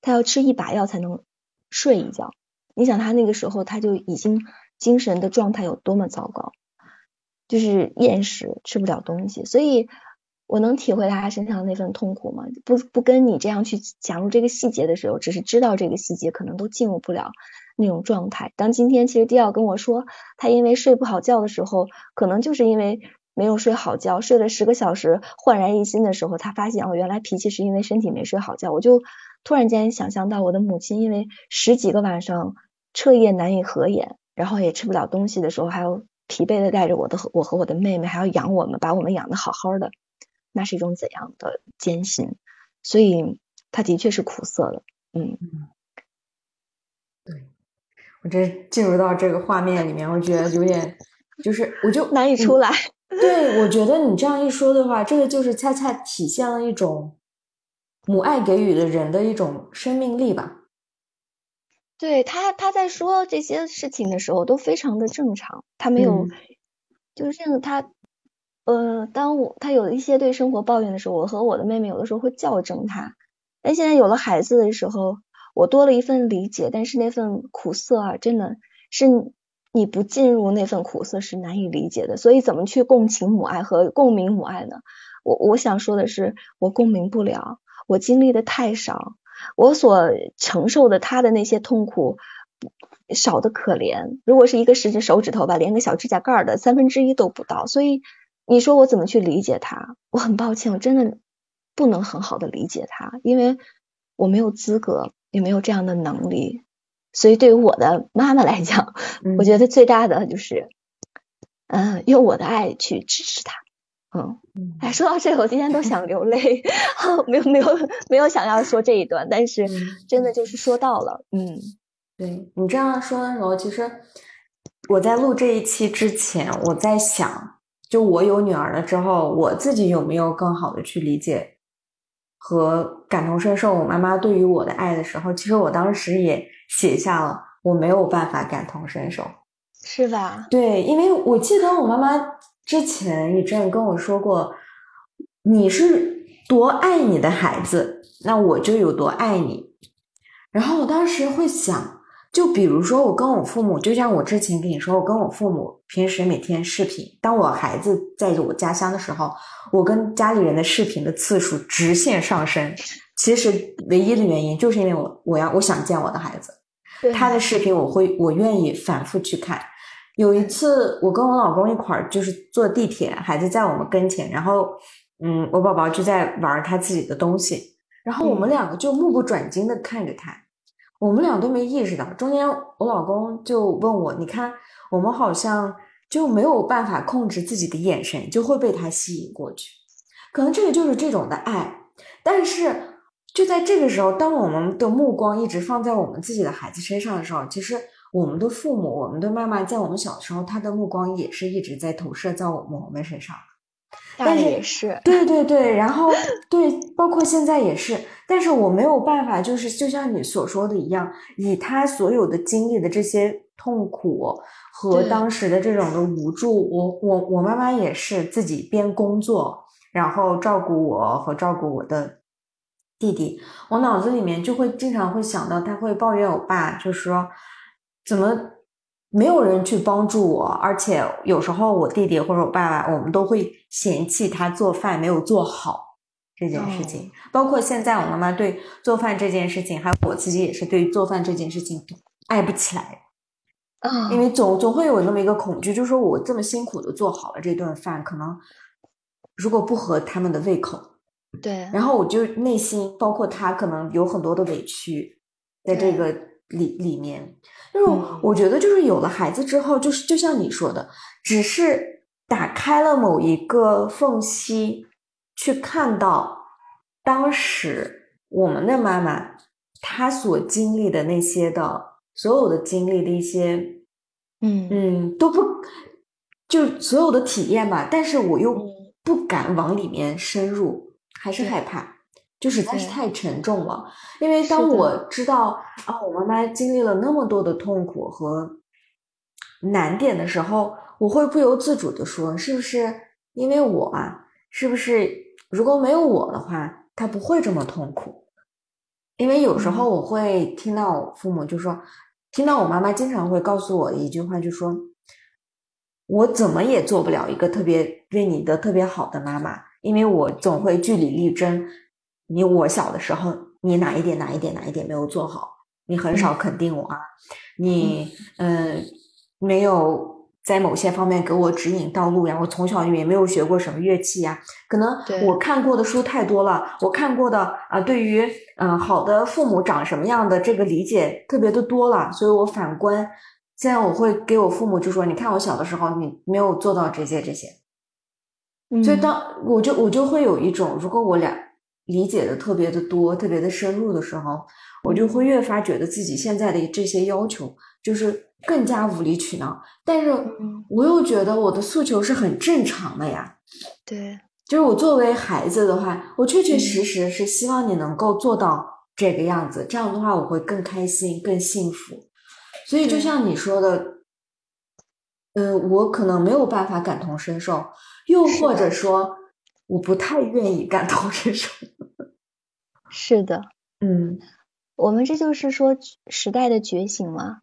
她要吃一把药才能睡一觉。你想他那个时候他就已经精神的状态有多么糟糕，就是厌食，吃不了东西，所以我能体会他身上那份痛苦吗？不不跟你这样去讲入这个细节的时候，只是知道这个细节，可能都进入不了那种状态。当今天其实迪奥跟我说，他因为睡不好觉的时候，可能就是因为没有睡好觉，睡了十个小时，焕然一新的时候，他发现哦，原来脾气是因为身体没睡好觉。我就突然间想象到我的母亲，因为十几个晚上。彻夜难以合眼，然后也吃不了东西的时候，还要疲惫的带着我的我和我的妹妹，还要养我们，把我们养的好好的，那是一种怎样的艰辛？所以他的确是苦涩的，嗯。对，我这进入到这个画面里面，我觉得有点，就是我就难以出来。对，我觉得你这样一说的话，这个就是恰恰体现了一种母爱给予的人的一种生命力吧。对他，他在说这些事情的时候都非常的正常，他没有，就是这样。他，呃，当我他有一些对生活抱怨的时候，我和我的妹妹有的时候会校正他。但现在有了孩子的时候，我多了一份理解，但是那份苦涩啊，真的是你不进入那份苦涩是难以理解的。所以怎么去共情母爱和共鸣母爱呢？我我想说的是，我共鸣不了，我经历的太少。我所承受的他的那些痛苦少的可怜，如果是一个十指手指头吧，连个小指甲盖的三分之一都不到，所以你说我怎么去理解他？我很抱歉，我真的不能很好的理解他，因为我没有资格，也没有这样的能力。所以对于我的妈妈来讲，我觉得最大的就是，嗯，用我的爱去支持他。嗯，哎，说到这个，我今天都想流泪，没有没有没有想要说这一段，但是真的就是说到了，嗯，对你这样说的时候，其实我在录这一期之前，我在想，就我有女儿了之后，我自己有没有更好的去理解和感同身受我妈妈对于我的爱的时候，其实我当时也写下了，我没有办法感同身受，是吧？对，因为我记得我妈妈。之前一阵跟我说过，你是多爱你的孩子，那我就有多爱你。然后我当时会想，就比如说我跟我父母，就像我之前跟你说，我跟我父母平时每天视频。当我孩子在我家乡的时候，我跟家里人的视频的次数直线上升。其实唯一的原因就是因为我我要我想见我的孩子，他的视频我会我愿意反复去看。有一次，我跟我老公一块儿就是坐地铁，孩子在我们跟前，然后，嗯，我宝宝就在玩他自己的东西，然后我们两个就目不转睛的看着他，我们俩都没意识到。中间我老公就问我：“你看，我们好像就没有办法控制自己的眼神，就会被他吸引过去。可能这个就是这种的爱。但是就在这个时候，当我们的目光一直放在我们自己的孩子身上的时候，其实。”我们的父母，我们的妈妈，在我们小时候，她的目光也是一直在投射在我们我们身上但是也是，对对对，然后对，包括现在也是。但是我没有办法，就是就像你所说的一样，以他所有的经历的这些痛苦和当时的这种的无助。我我我妈妈也是自己边工作，然后照顾我和照顾我的弟弟。我脑子里面就会经常会想到，他会抱怨我爸，就是说怎么没有人去帮助我，而且有时候我弟弟或者我爸爸，我们都会嫌弃他做饭没有做好。这件事情，包括现在我妈妈对做饭这件事情，还有我自己也是对做饭这件事情爱不起来，嗯，因为总总会有那么一个恐惧，就是说我这么辛苦的做好了这顿饭，可能如果不合他们的胃口，对，然后我就内心包括他可能有很多的委屈在这个里里面，就是我觉得就是有了孩子之后，就是就像你说的，只是打开了某一个缝隙。去看到当时我们的妈妈，她所经历的那些的所有的经历的一些，嗯嗯，都不就所有的体验吧。但是我又不敢往里面深入，还是害怕，就实在是太沉重了。因为当我知道啊，我妈妈经历了那么多的痛苦和难点的时候，我会不由自主的说，是不是因为我啊？是不是？如果没有我的话，她不会这么痛苦。因为有时候我会听到我父母就说，听到我妈妈经常会告诉我一句话，就说：“我怎么也做不了一个特别对你的特别好的妈妈，因为我总会据理力争。你我小的时候，你哪一点哪一点哪一点没有做好？你很少肯定我啊，你嗯没有。”在某些方面给我指引道路呀，我从小也没有学过什么乐器呀，可能我看过的书太多了，我看过的啊，对于嗯好的父母长什么样的这个理解特别的多了，所以我反观现在我会给我父母就说，你看我小的时候你没有做到这些这些，所以当我就我就会有一种，如果我俩理解的特别的多，特别的深入的时候，我就会越发觉得自己现在的这些要求就是。更加无理取闹，但是我又觉得我的诉求是很正常的呀。对，就是我作为孩子的话，我确确实实是希望你能够做到这个样子，这样的话我会更开心、更幸福。所以就像你说的，嗯，我可能没有办法感同身受，又或者说我不太愿意感同身受。是的，嗯，我们这就是说时代的觉醒嘛。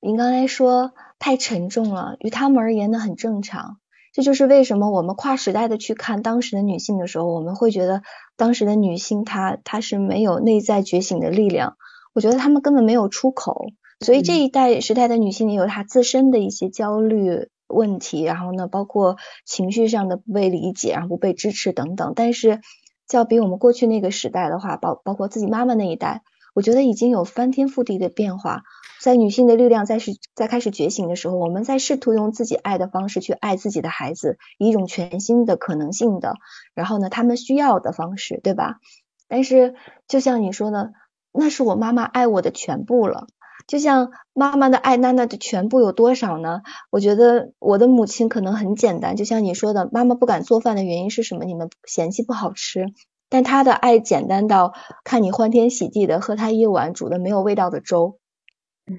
您刚才说太沉重了，于他们而言呢很正常。这就是为什么我们跨时代的去看当时的女性的时候，我们会觉得当时的女性她她是没有内在觉醒的力量。我觉得她们根本没有出口，所以这一代时代的女性也有她自身的一些焦虑问题，然后呢，包括情绪上的不被理解，然后不被支持等等。但是，较比我们过去那个时代的话，包包括自己妈妈那一代。我觉得已经有翻天覆地的变化，在女性的力量在是在开始觉醒的时候，我们在试图用自己爱的方式去爱自己的孩子，以一种全新的可能性的，然后呢，他们需要的方式，对吧？但是就像你说的，那是我妈妈爱我的全部了。就像妈妈的爱，娜娜的全部有多少呢？我觉得我的母亲可能很简单，就像你说的，妈妈不敢做饭的原因是什么？你们嫌弃不好吃。但她的爱简单到看你欢天喜地的喝她一碗煮的没有味道的粥，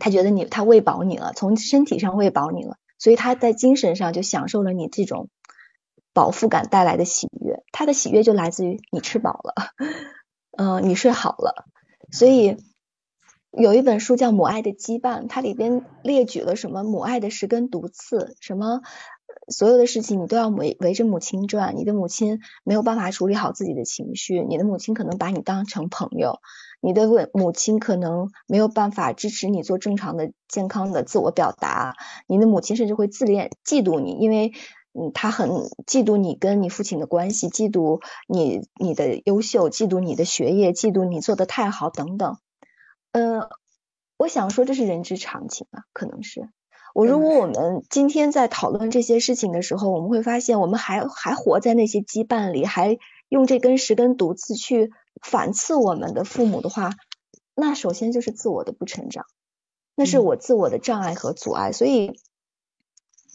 她觉得你她喂饱你了，从身体上喂饱你了，所以她在精神上就享受了你这种饱腹感带来的喜悦。她的喜悦就来自于你吃饱了，嗯，你睡好了。所以有一本书叫《母爱的羁绊》，它里边列举了什么母爱的十根毒刺，什么。所有的事情你都要围围着母亲转，你的母亲没有办法处理好自己的情绪，你的母亲可能把你当成朋友，你的母亲可能没有办法支持你做正常的健康的自我表达，你的母亲甚至会自恋嫉妒你，因为嗯她很嫉妒你跟你父亲的关系，嫉妒你你的优秀，嫉妒你的学业，嫉妒你做的太好等等。呃，我想说这是人之常情啊，可能是。我如果我们今天在讨论这些事情的时候，我们会发现我们还还活在那些羁绊里，还用这根十根毒刺去反刺我们的父母的话，那首先就是自我的不成长，那是我自我的障碍和阻碍。所以，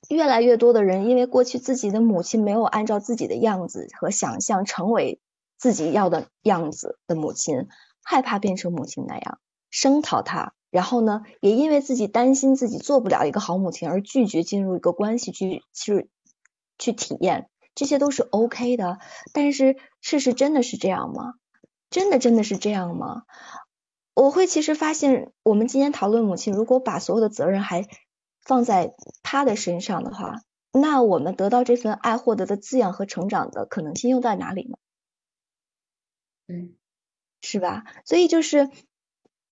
越来越多的人因为过去自己的母亲没有按照自己的样子和想象成为自己要的样子的母亲，害怕变成母亲那样，声讨他，然后呢，也因为自己担心自己做不了一个好母亲而拒绝进入一个关系去去去体验，这些都是 OK 的。但是事实真的是这样吗？真的真的是这样吗？我会其实发现，我们今天讨论母亲，如果把所有的责任还放在她的身上的话，那我们得到这份爱、获得的滋养和成长的可能性又在哪里呢？嗯，是吧？所以就是，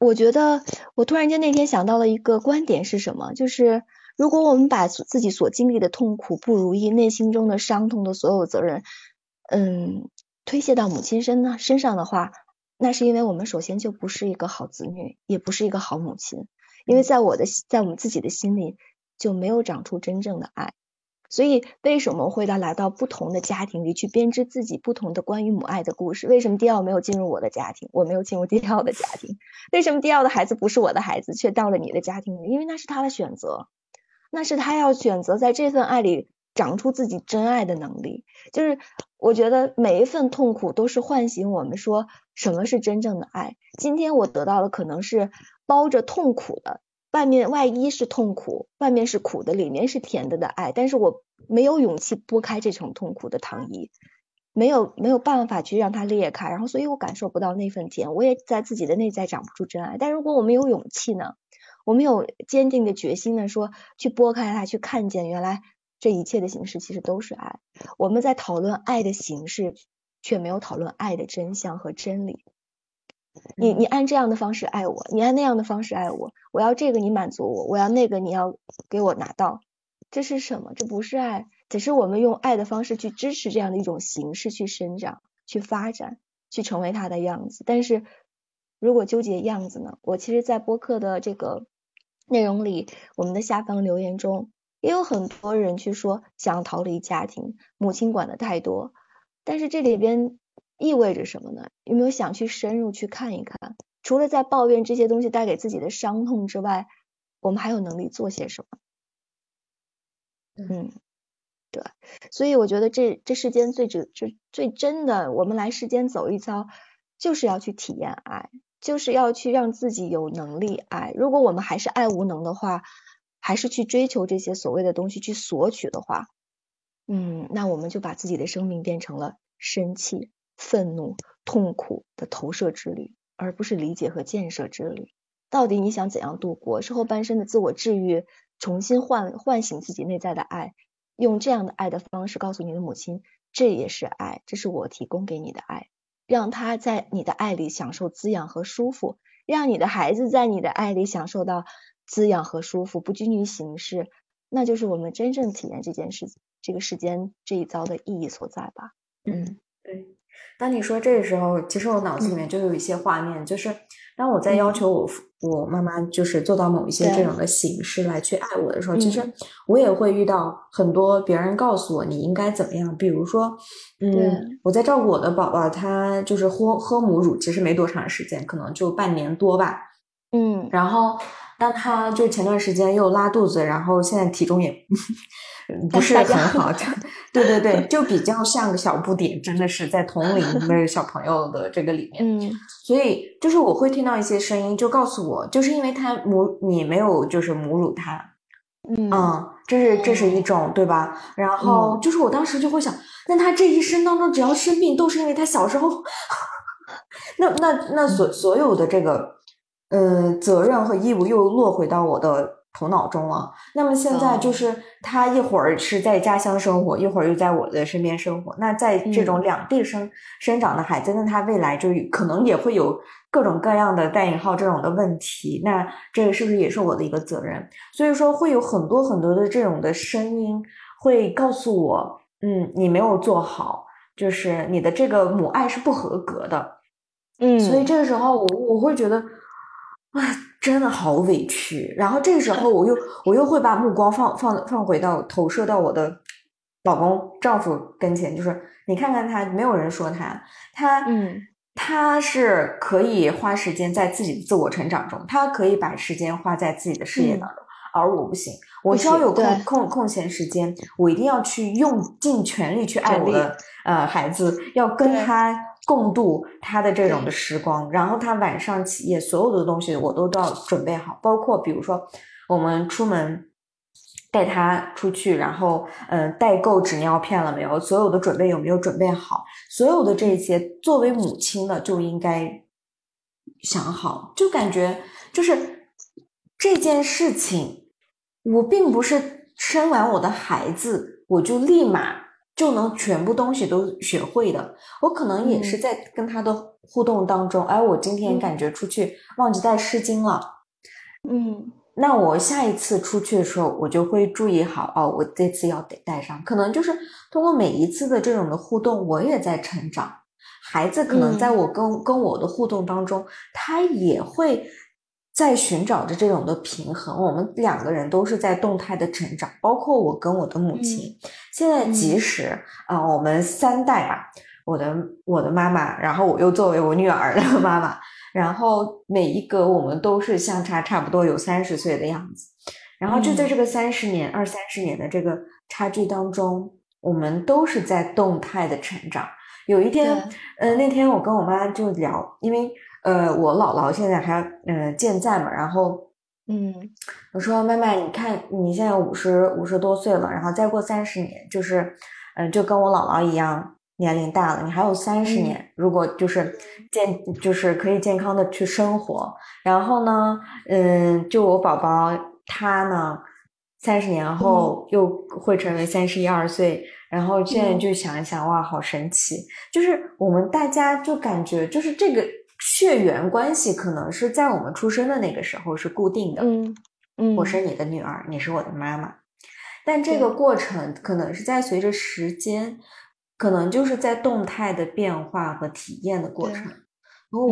我觉得我突然间那天想到了一个观点是什么？就是如果我们把自己所经历的痛苦、不如意、内心中的伤痛的所有责任，嗯，推卸到母亲身呢身上的话。那是因为我们首先就不是一个好子女，也不是一个好母亲，因为在我的在我们自己的心里就没有长出真正的爱，所以为什么会到来到不同的家庭里去编织自己不同的关于母爱的故事？为什么迪奥没有进入我的家庭，我没有进入迪奥的家庭？为什么迪奥的孩子不是我的孩子，却到了你的家庭里？因为那是他的选择，那是他要选择在这份爱里。长出自己真爱的能力，就是我觉得每一份痛苦都是唤醒我们说什么是真正的爱。今天我得到的可能是包着痛苦的，外面外衣是痛苦，外面是苦的，里面是甜的的爱。但是我没有勇气拨开这层痛苦的糖衣，没有没有办法去让它裂开，然后所以我感受不到那份甜，我也在自己的内在长不出真爱。但如果我们有勇气呢，我们有坚定的决心呢，说去拨开它，去看见原来。这一切的形式其实都是爱。我们在讨论爱的形式，却没有讨论爱的真相和真理。你你按这样的方式爱我，你按那样的方式爱我，我要这个你满足我，我要那个你要给我拿到，这是什么？这不是爱，只是我们用爱的方式去支持这样的一种形式去生长、去发展、去成为它的样子。但是如果纠结样子呢？我其实，在播客的这个内容里，我们的下方留言中。也有很多人去说想逃离家庭，母亲管的太多，但是这里边意味着什么呢？有没有想去深入去看一看？除了在抱怨这些东西带给自己的伤痛之外，我们还有能力做些什么？嗯，对，所以我觉得这这世间最值最最真的，我们来世间走一遭，就是要去体验爱，就是要去让自己有能力爱。如果我们还是爱无能的话，还是去追求这些所谓的东西去索取的话，嗯，那我们就把自己的生命变成了生气、愤怒、痛苦的投射之旅，而不是理解和建设之旅。到底你想怎样度过？是后半生的自我治愈，重新唤唤醒自己内在的爱，用这样的爱的方式告诉你的母亲，这也是爱，这是我提供给你的爱，让他在你的爱里享受滋养和舒服，让你的孩子在你的爱里享受到。滋养和舒服不拘泥于形式，那就是我们真正体验这件事、这个世间这一遭的意义所在吧。嗯，对。当你说这个时候，其实我脑子里面就有一些画面，就是当我在要求我我妈妈就是做到某一些这种的形式来去爱我的时候，其实我也会遇到很多别人告诉我你应该怎么样。比如说，嗯，我在照顾我的宝宝，他就是喝喝母乳，其实没多长时间，可能就半年多吧。嗯，然后。但他就前段时间又拉肚子，然后现在体重也 不是很 好，对对对，就比较像个小不点，真的是在同龄的 小朋友的这个里面。嗯，所以就是我会听到一些声音，就告诉我，就是因为他母你没有就是母乳他，嗯，这是这是一种对吧？然后就是我当时就会想，那他这一生当中只要生病，都是因为他小时候，那那那所所有的这个。嗯，责任和义务又落回到我的头脑中了。那么现在就是他一会儿是在家乡生活，一会儿又在我的身边生活。那在这种两地生生长的孩子，那他未来就可能也会有各种各样的带引号这种的问题。那这个是不是也是我的一个责任？所以说会有很多很多的这种的声音会告诉我，嗯，你没有做好，就是你的这个母爱是不合格的。嗯，所以这个时候我我会觉得。啊，真的好委屈。然后这个时候，我又 我又会把目光放放放回到投射到我的老公丈夫跟前，就是你看看他，没有人说他，他嗯，他是可以花时间在自己的自我成长中，他可以把时间花在自己的事业当中，而我不行。我只要有空空空闲时间，我一定要去用尽全力去爱我的呃孩子，要跟他共度他的这种的时光，然后他晚上起夜，所有的东西我都都要准备好，包括比如说我们出门带他出去，然后嗯，带够纸尿片了没有？所有的准备有没有准备好？所有的这些，作为母亲的就应该想好，就感觉就是这件事情，我并不是生完我的孩子，我就立马。就能全部东西都学会的，我可能也是在跟他的互动当中，哎，我今天感觉出去忘记带湿巾了，嗯，那我下一次出去的时候，我就会注意好哦，我这次要得带上。可能就是通过每一次的这种的互动，我也在成长，孩子可能在我跟跟我的互动当中，他也会。在寻找着这种的平衡，我们两个人都是在动态的成长，包括我跟我的母亲。现在即使啊，我们三代吧，我的我的妈妈，然后我又作为我女儿的妈妈，然后每一个我们都是相差差不多有三十岁的样子，然后就在这个三十年、二三十年的这个差距当中，我们都是在动态的成长。有一天，呃，那天我跟我妈就聊，因为。呃，我姥姥现在还嗯健在嘛，然后嗯，我说妈妈，你看你现在五十五十多岁了，然后再过三十年，就是嗯，就跟我姥姥一样年龄大了，你还有三十年，如果就是健就是可以健康的去生活，然后呢，嗯，就我宝宝他呢，三十年后又会成为三十一二岁，然后现在就想一想，哇，好神奇，就是我们大家就感觉就是这个。血缘关系可能是在我们出生的那个时候是固定的，嗯嗯，我是你的女儿，你是我的妈妈，但这个过程可能是在随着时间，可能就是在动态的变化和体验的过程。然后，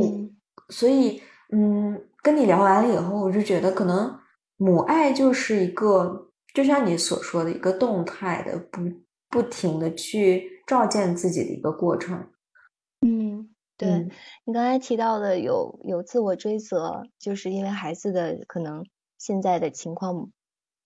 所以，嗯，跟你聊完了以后，我就觉得可能母爱就是一个，就像你所说的一个动态的，不不停的去照见自己的一个过程。对你刚才提到的有有自我追责，就是因为孩子的可能现在的情况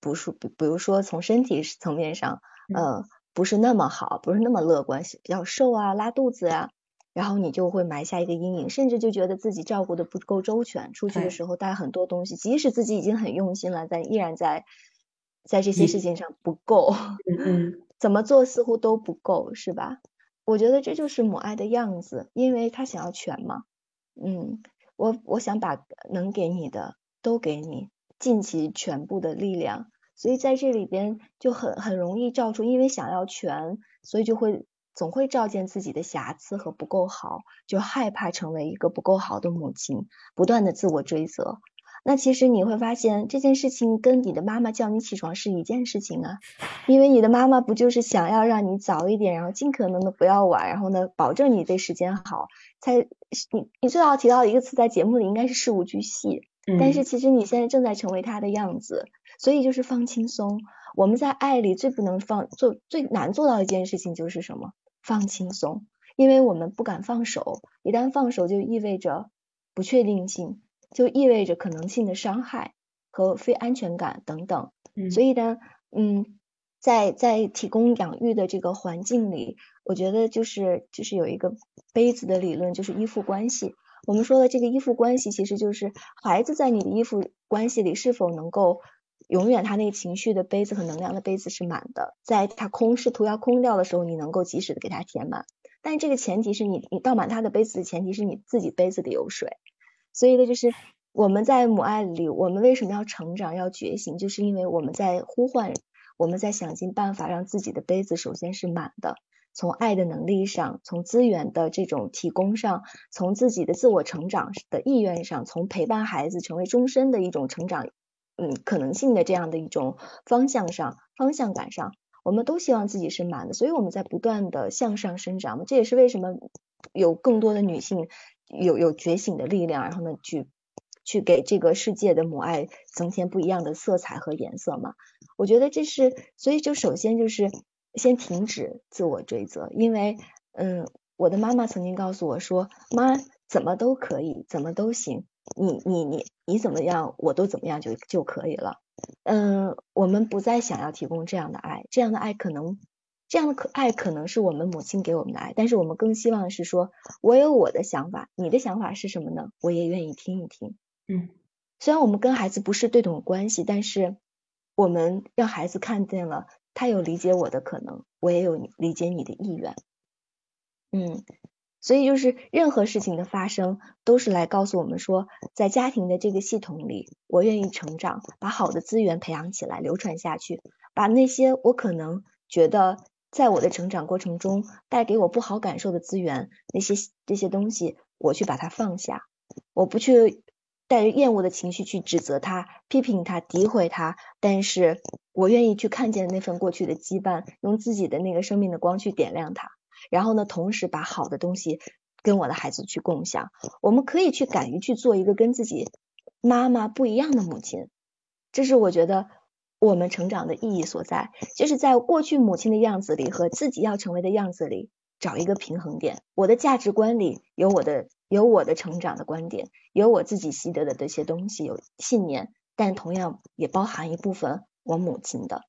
不是，比比如说从身体层面上，呃，不是那么好，不是那么乐观，比较瘦啊，拉肚子呀，然后你就会埋下一个阴影，甚至就觉得自己照顾的不够周全，出去的时候带很多东西，即使自己已经很用心了，但依然在在这些事情上不够，嗯，怎么做似乎都不够，是吧？我觉得这就是母爱的样子，因为他想要全嘛。嗯，我我想把能给你的都给你，尽其全部的力量。所以在这里边就很很容易照出，因为想要全，所以就会总会照见自己的瑕疵和不够好，就害怕成为一个不够好的母亲，不断的自我追责。那其实你会发现这件事情跟你的妈妈叫你起床是一件事情啊，因为你的妈妈不就是想要让你早一点，然后尽可能的不要晚，然后呢，保证你对时间好，才你你最好提到一个词在节目里应该是事无巨细，但是其实你现在正在成为她的样子，所以就是放轻松。我们在爱里最不能放做最难做到一件事情就是什么？放轻松，因为我们不敢放手，一旦放手就意味着不确定性。就意味着可能性的伤害和非安全感等等，所以呢，嗯，在在提供养育的这个环境里，我觉得就是就是有一个杯子的理论，就是依附关系。我们说的这个依附关系，其实就是孩子在你的依附关系里是否能够永远他那个情绪的杯子和能量的杯子是满的，在他空试图要空掉的时候，你能够及时的给他填满。但这个前提是你你倒满他的杯子的前提是你自己杯子里有水。所以呢，就是我们在母爱里，我们为什么要成长、要觉醒，就是因为我们在呼唤，我们在想尽办法让自己的杯子首先是满的。从爱的能力上，从资源的这种提供上，从自己的自我成长的意愿上，从陪伴孩子成为终身的一种成长，嗯，可能性的这样的一种方向上、方向感上，我们都希望自己是满的。所以我们在不断的向上生长，这也是为什么有更多的女性。有有觉醒的力量，然后呢，去去给这个世界的母爱增添不一样的色彩和颜色嘛？我觉得这是，所以就首先就是先停止自我追责，因为嗯，我的妈妈曾经告诉我说，妈怎么都可以，怎么都行，你你你你怎么样，我都怎么样就就可以了。嗯，我们不再想要提供这样的爱，这样的爱可能这样的可爱可能是我们母亲给我们的爱，但是我们更希望是说，我有我的想法，你的想法是什么呢？我也愿意听一听。嗯，虽然我们跟孩子不是对等关系，但是我们让孩子看见了，他有理解我的可能，我也有理解你的意愿。嗯，所以就是任何事情的发生，都是来告诉我们说，在家庭的这个系统里，我愿意成长，把好的资源培养起来，流传下去，把那些我可能觉得。在我的成长过程中，带给我不好感受的资源，那些这些东西，我去把它放下，我不去带着厌恶的情绪去指责他、批评他、诋毁他，但是我愿意去看见那份过去的羁绊，用自己的那个生命的光去点亮它，然后呢，同时把好的东西跟我的孩子去共享。我们可以去敢于去做一个跟自己妈妈不一样的母亲，这是我觉得。我们成长的意义所在，就是在过去母亲的样子里和自己要成为的样子里找一个平衡点。我的价值观里有我的有我的成长的观点，有我自己习得的这些东西，有信念，但同样也包含一部分我母亲的，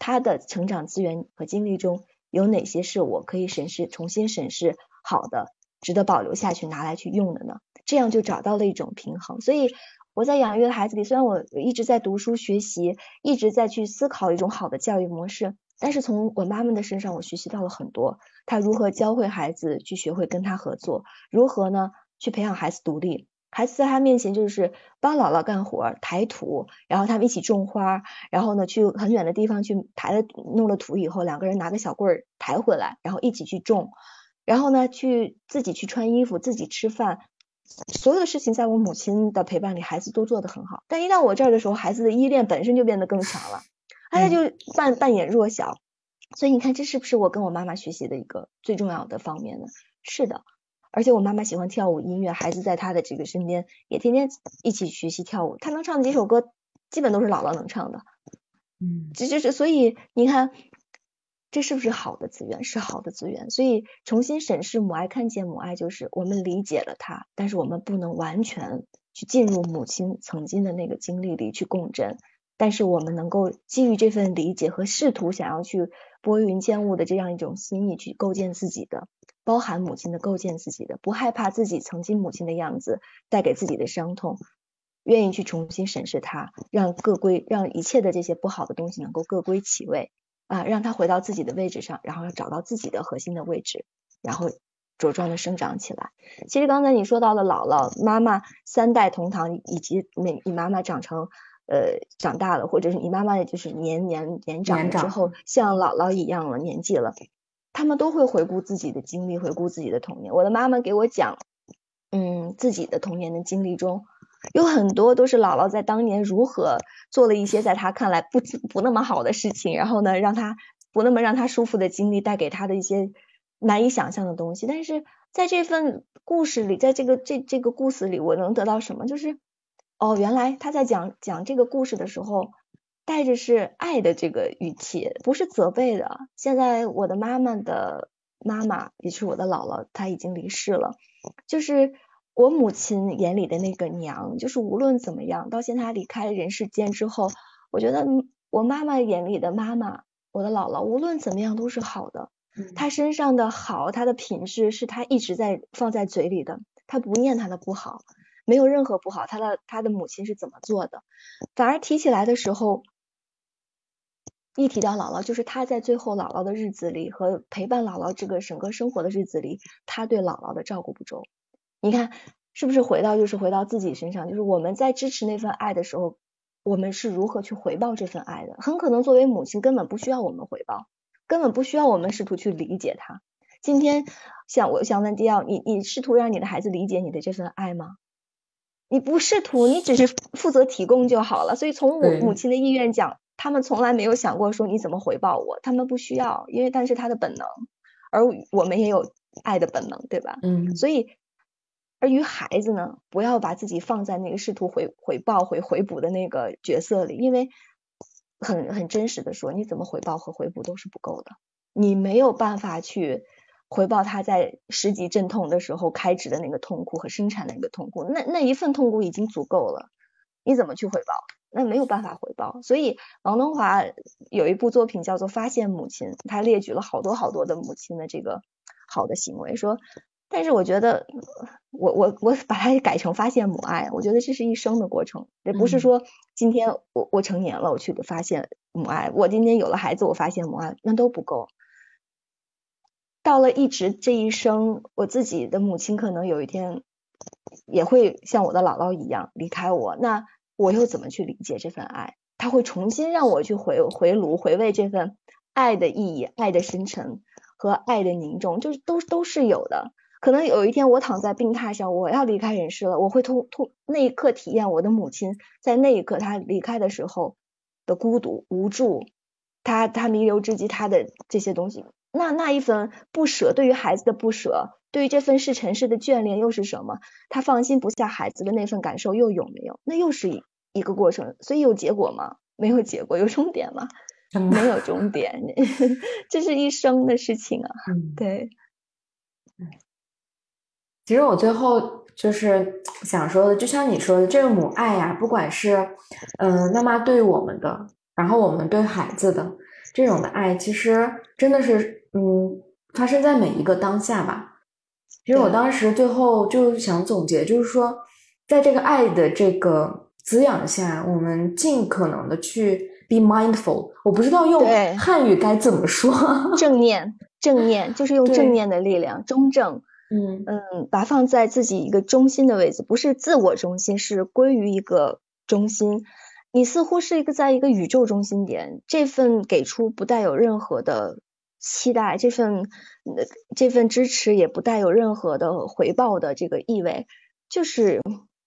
她的成长资源和经历中有哪些是我可以审视、重新审视好的、值得保留下去、拿来去用的呢？这样就找到了一种平衡。所以。我在养育的孩子里，虽然我一直在读书学习，一直在去思考一种好的教育模式，但是从我妈妈的身上，我学习到了很多。她如何教会孩子去学会跟他合作，如何呢去培养孩子独立？孩子在他面前就是帮姥姥干活，抬土，然后他们一起种花，然后呢去很远的地方去抬了弄了土以后，两个人拿个小棍儿抬回来，然后一起去种，然后呢去自己去穿衣服，自己吃饭。所有的事情在我母亲的陪伴里，孩子都做得很好。但一到我这儿的时候，孩子的依恋本身就变得更强了，他就扮扮演弱小。所以你看，这是不是我跟我妈妈学习的一个最重要的方面呢？是的，而且我妈妈喜欢跳舞音乐，孩子在她的这个身边也天天一起学习跳舞。她能唱的几首歌，基本都是姥姥能唱的。嗯，这就是所以你看。这是不是好的资源？是好的资源。所以重新审视母爱，看见母爱，就是我们理解了它，但是我们不能完全去进入母亲曾经的那个经历里去共振。但是我们能够基于这份理解和试图想要去拨云见雾的这样一种心意，去构建自己的，包含母亲的构建自己的，不害怕自己曾经母亲的样子带给自己的伤痛，愿意去重新审视它，让各归，让一切的这些不好的东西能够各归其位。啊，让他回到自己的位置上，然后要找到自己的核心的位置，然后茁壮的生长起来。其实刚才你说到了姥姥、妈妈三代同堂，以及你你妈妈长成呃长大了，或者是你妈妈也就是年年年长之后，像姥姥一样了年纪了，他们都会回顾自己的经历，回顾自己的童年。我的妈妈给我讲，嗯，自己的童年的经历中。有很多都是姥姥在当年如何做了一些在她看来不不那么好的事情，然后呢，让她不那么让她舒服的经历带给她的一些难以想象的东西。但是在这份故事里，在这个这这个故事里，我能得到什么？就是哦，原来他在讲讲这个故事的时候，带着是爱的这个语气，不是责备的。现在我的妈妈的妈妈，也是我的姥姥，她已经离世了，就是。我母亲眼里的那个娘，就是无论怎么样，到现在离开人世间之后，我觉得我妈妈眼里的妈妈，我的姥姥，无论怎么样都是好的。她身上的好，她的品质是她一直在放在嘴里的，她不念她的不好，没有任何不好。她的她的母亲是怎么做的？反而提起来的时候，一提到姥姥，就是她在最后姥姥的日子里和陪伴姥姥这个整个生活的日子里，她对姥姥的照顾不周。你看，是不是回到就是回到自己身上？就是我们在支持那份爱的时候，我们是如何去回报这份爱的？很可能作为母亲，根本不需要我们回报，根本不需要我们试图去理解他。今天，想我想问迪奥，你你试图让你的孩子理解你的这份爱吗？你不试图，你只是负责提供就好了。所以从我母亲的意愿讲，他们从来没有想过说你怎么回报我，他们不需要，因为但是他的本能，而我们也有爱的本能，对吧？嗯，所以。而于孩子呢，不要把自己放在那个试图回回报、回回补的那个角色里，因为很很真实的说，你怎么回报和回补都是不够的，你没有办法去回报他在十级阵痛的时候开指的那个痛苦和生产的那个痛苦，那那一份痛苦已经足够了。你怎么去回报？那没有办法回报。所以王东华有一部作品叫做《发现母亲》，他列举了好多好多的母亲的这个好的行为，说，但是我觉得，我我我把它改成发现母爱，我觉得这是一生的过程，也不是说今天我我成年了，我去发现母爱，我今天有了孩子，我发现母爱，那都不够。到了一直这一生，我自己的母亲可能有一天也会像我的姥姥一样离开我，那我又怎么去理解这份爱？他会重新让我去回回炉回味这份爱的意义、爱的深沉和爱的凝重，就是都都是有的。可能有一天我躺在病榻上，我要离开人世了，我会通通那一刻体验我的母亲在那一刻她离开的时候的孤独、无助，她她弥留之际她的这些东西。那那一份不舍，对于孩子的不舍，对于这份是尘世的眷恋又是什么？他放心不下孩子的那份感受又有没有？那又是一一个过程。所以有结果吗？没有结果。有终点吗？没有终点。这是一生的事情啊。对。其实我最后就是想说的，就像你说的，这个母爱呀，不管是嗯妈妈对我们的，然后我们对孩子的。这种的爱其实真的是，嗯，发生在每一个当下吧。其实我当时最后就想总结，就是说，在这个爱的这个滋养下，我们尽可能的去 be mindful。我不知道用汉语该怎么说，正念，正念就是用正念的力量，中正，嗯。嗯，把放在自己一个中心的位置，不是自我中心，是归于一个中心。你似乎是一个在一个宇宙中心点，这份给出不带有任何的期待，这份这份支持也不带有任何的回报的这个意味，就是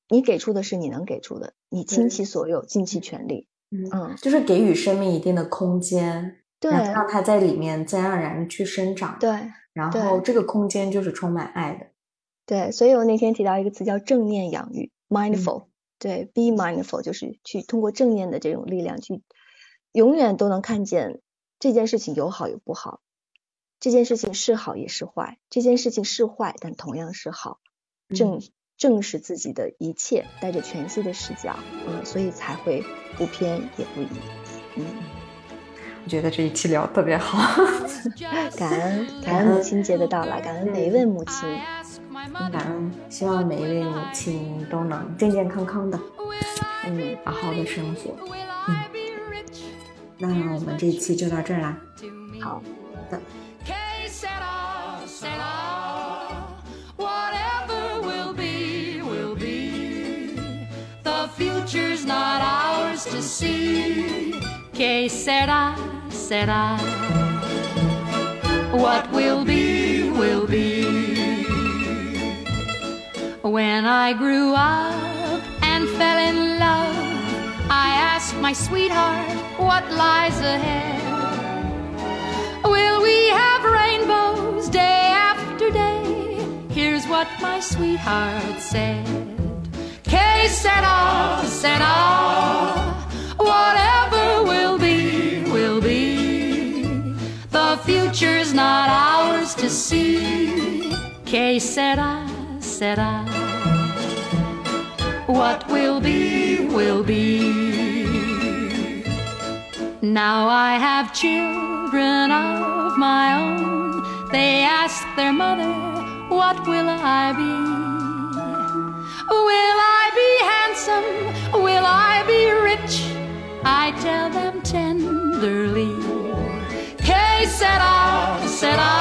你给出的是你能给出的，你倾其所有，尽其全力，嗯，就是给予生命一定的空间，对，让它在里面自然而然的去生长，对，然后这个空间就是充满爱的，对，所以我那天提到一个词叫正念养育，mindful。对，be mindful 就是去通过正念的这种力量，去永远都能看见这件事情有好有不好，这件事情是好也是坏，这件事情是坏但同样是好，正正视自己的一切，带着全息的视角，嗯，所以才会不偏也不倚，嗯，我觉得这一期聊特别好，感恩 感恩母亲节的到来，感恩。每一位母亲。感恩，希望每一位母亲都能健健康康的，嗯，好好的生活，嗯。那我们这一期就到这儿啦，好。的。When I grew up and fell in love, I asked my sweetheart what lies ahead. Will we have rainbows day after day? Here's what my sweetheart said. Que sera, sera, whatever will be, will be. The future's not ours to see. Que sera, sera what will be, will be. Now I have children of my own. They ask their mother, What will I be? Will I be handsome? Will I be rich? I tell them tenderly. Que sera, sera,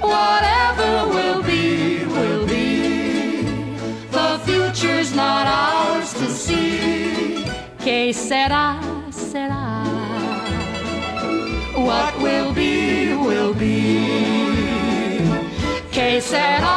whatever will be, will be The future's not ours to see. Que sera, sera. What will be, will be. Que sera.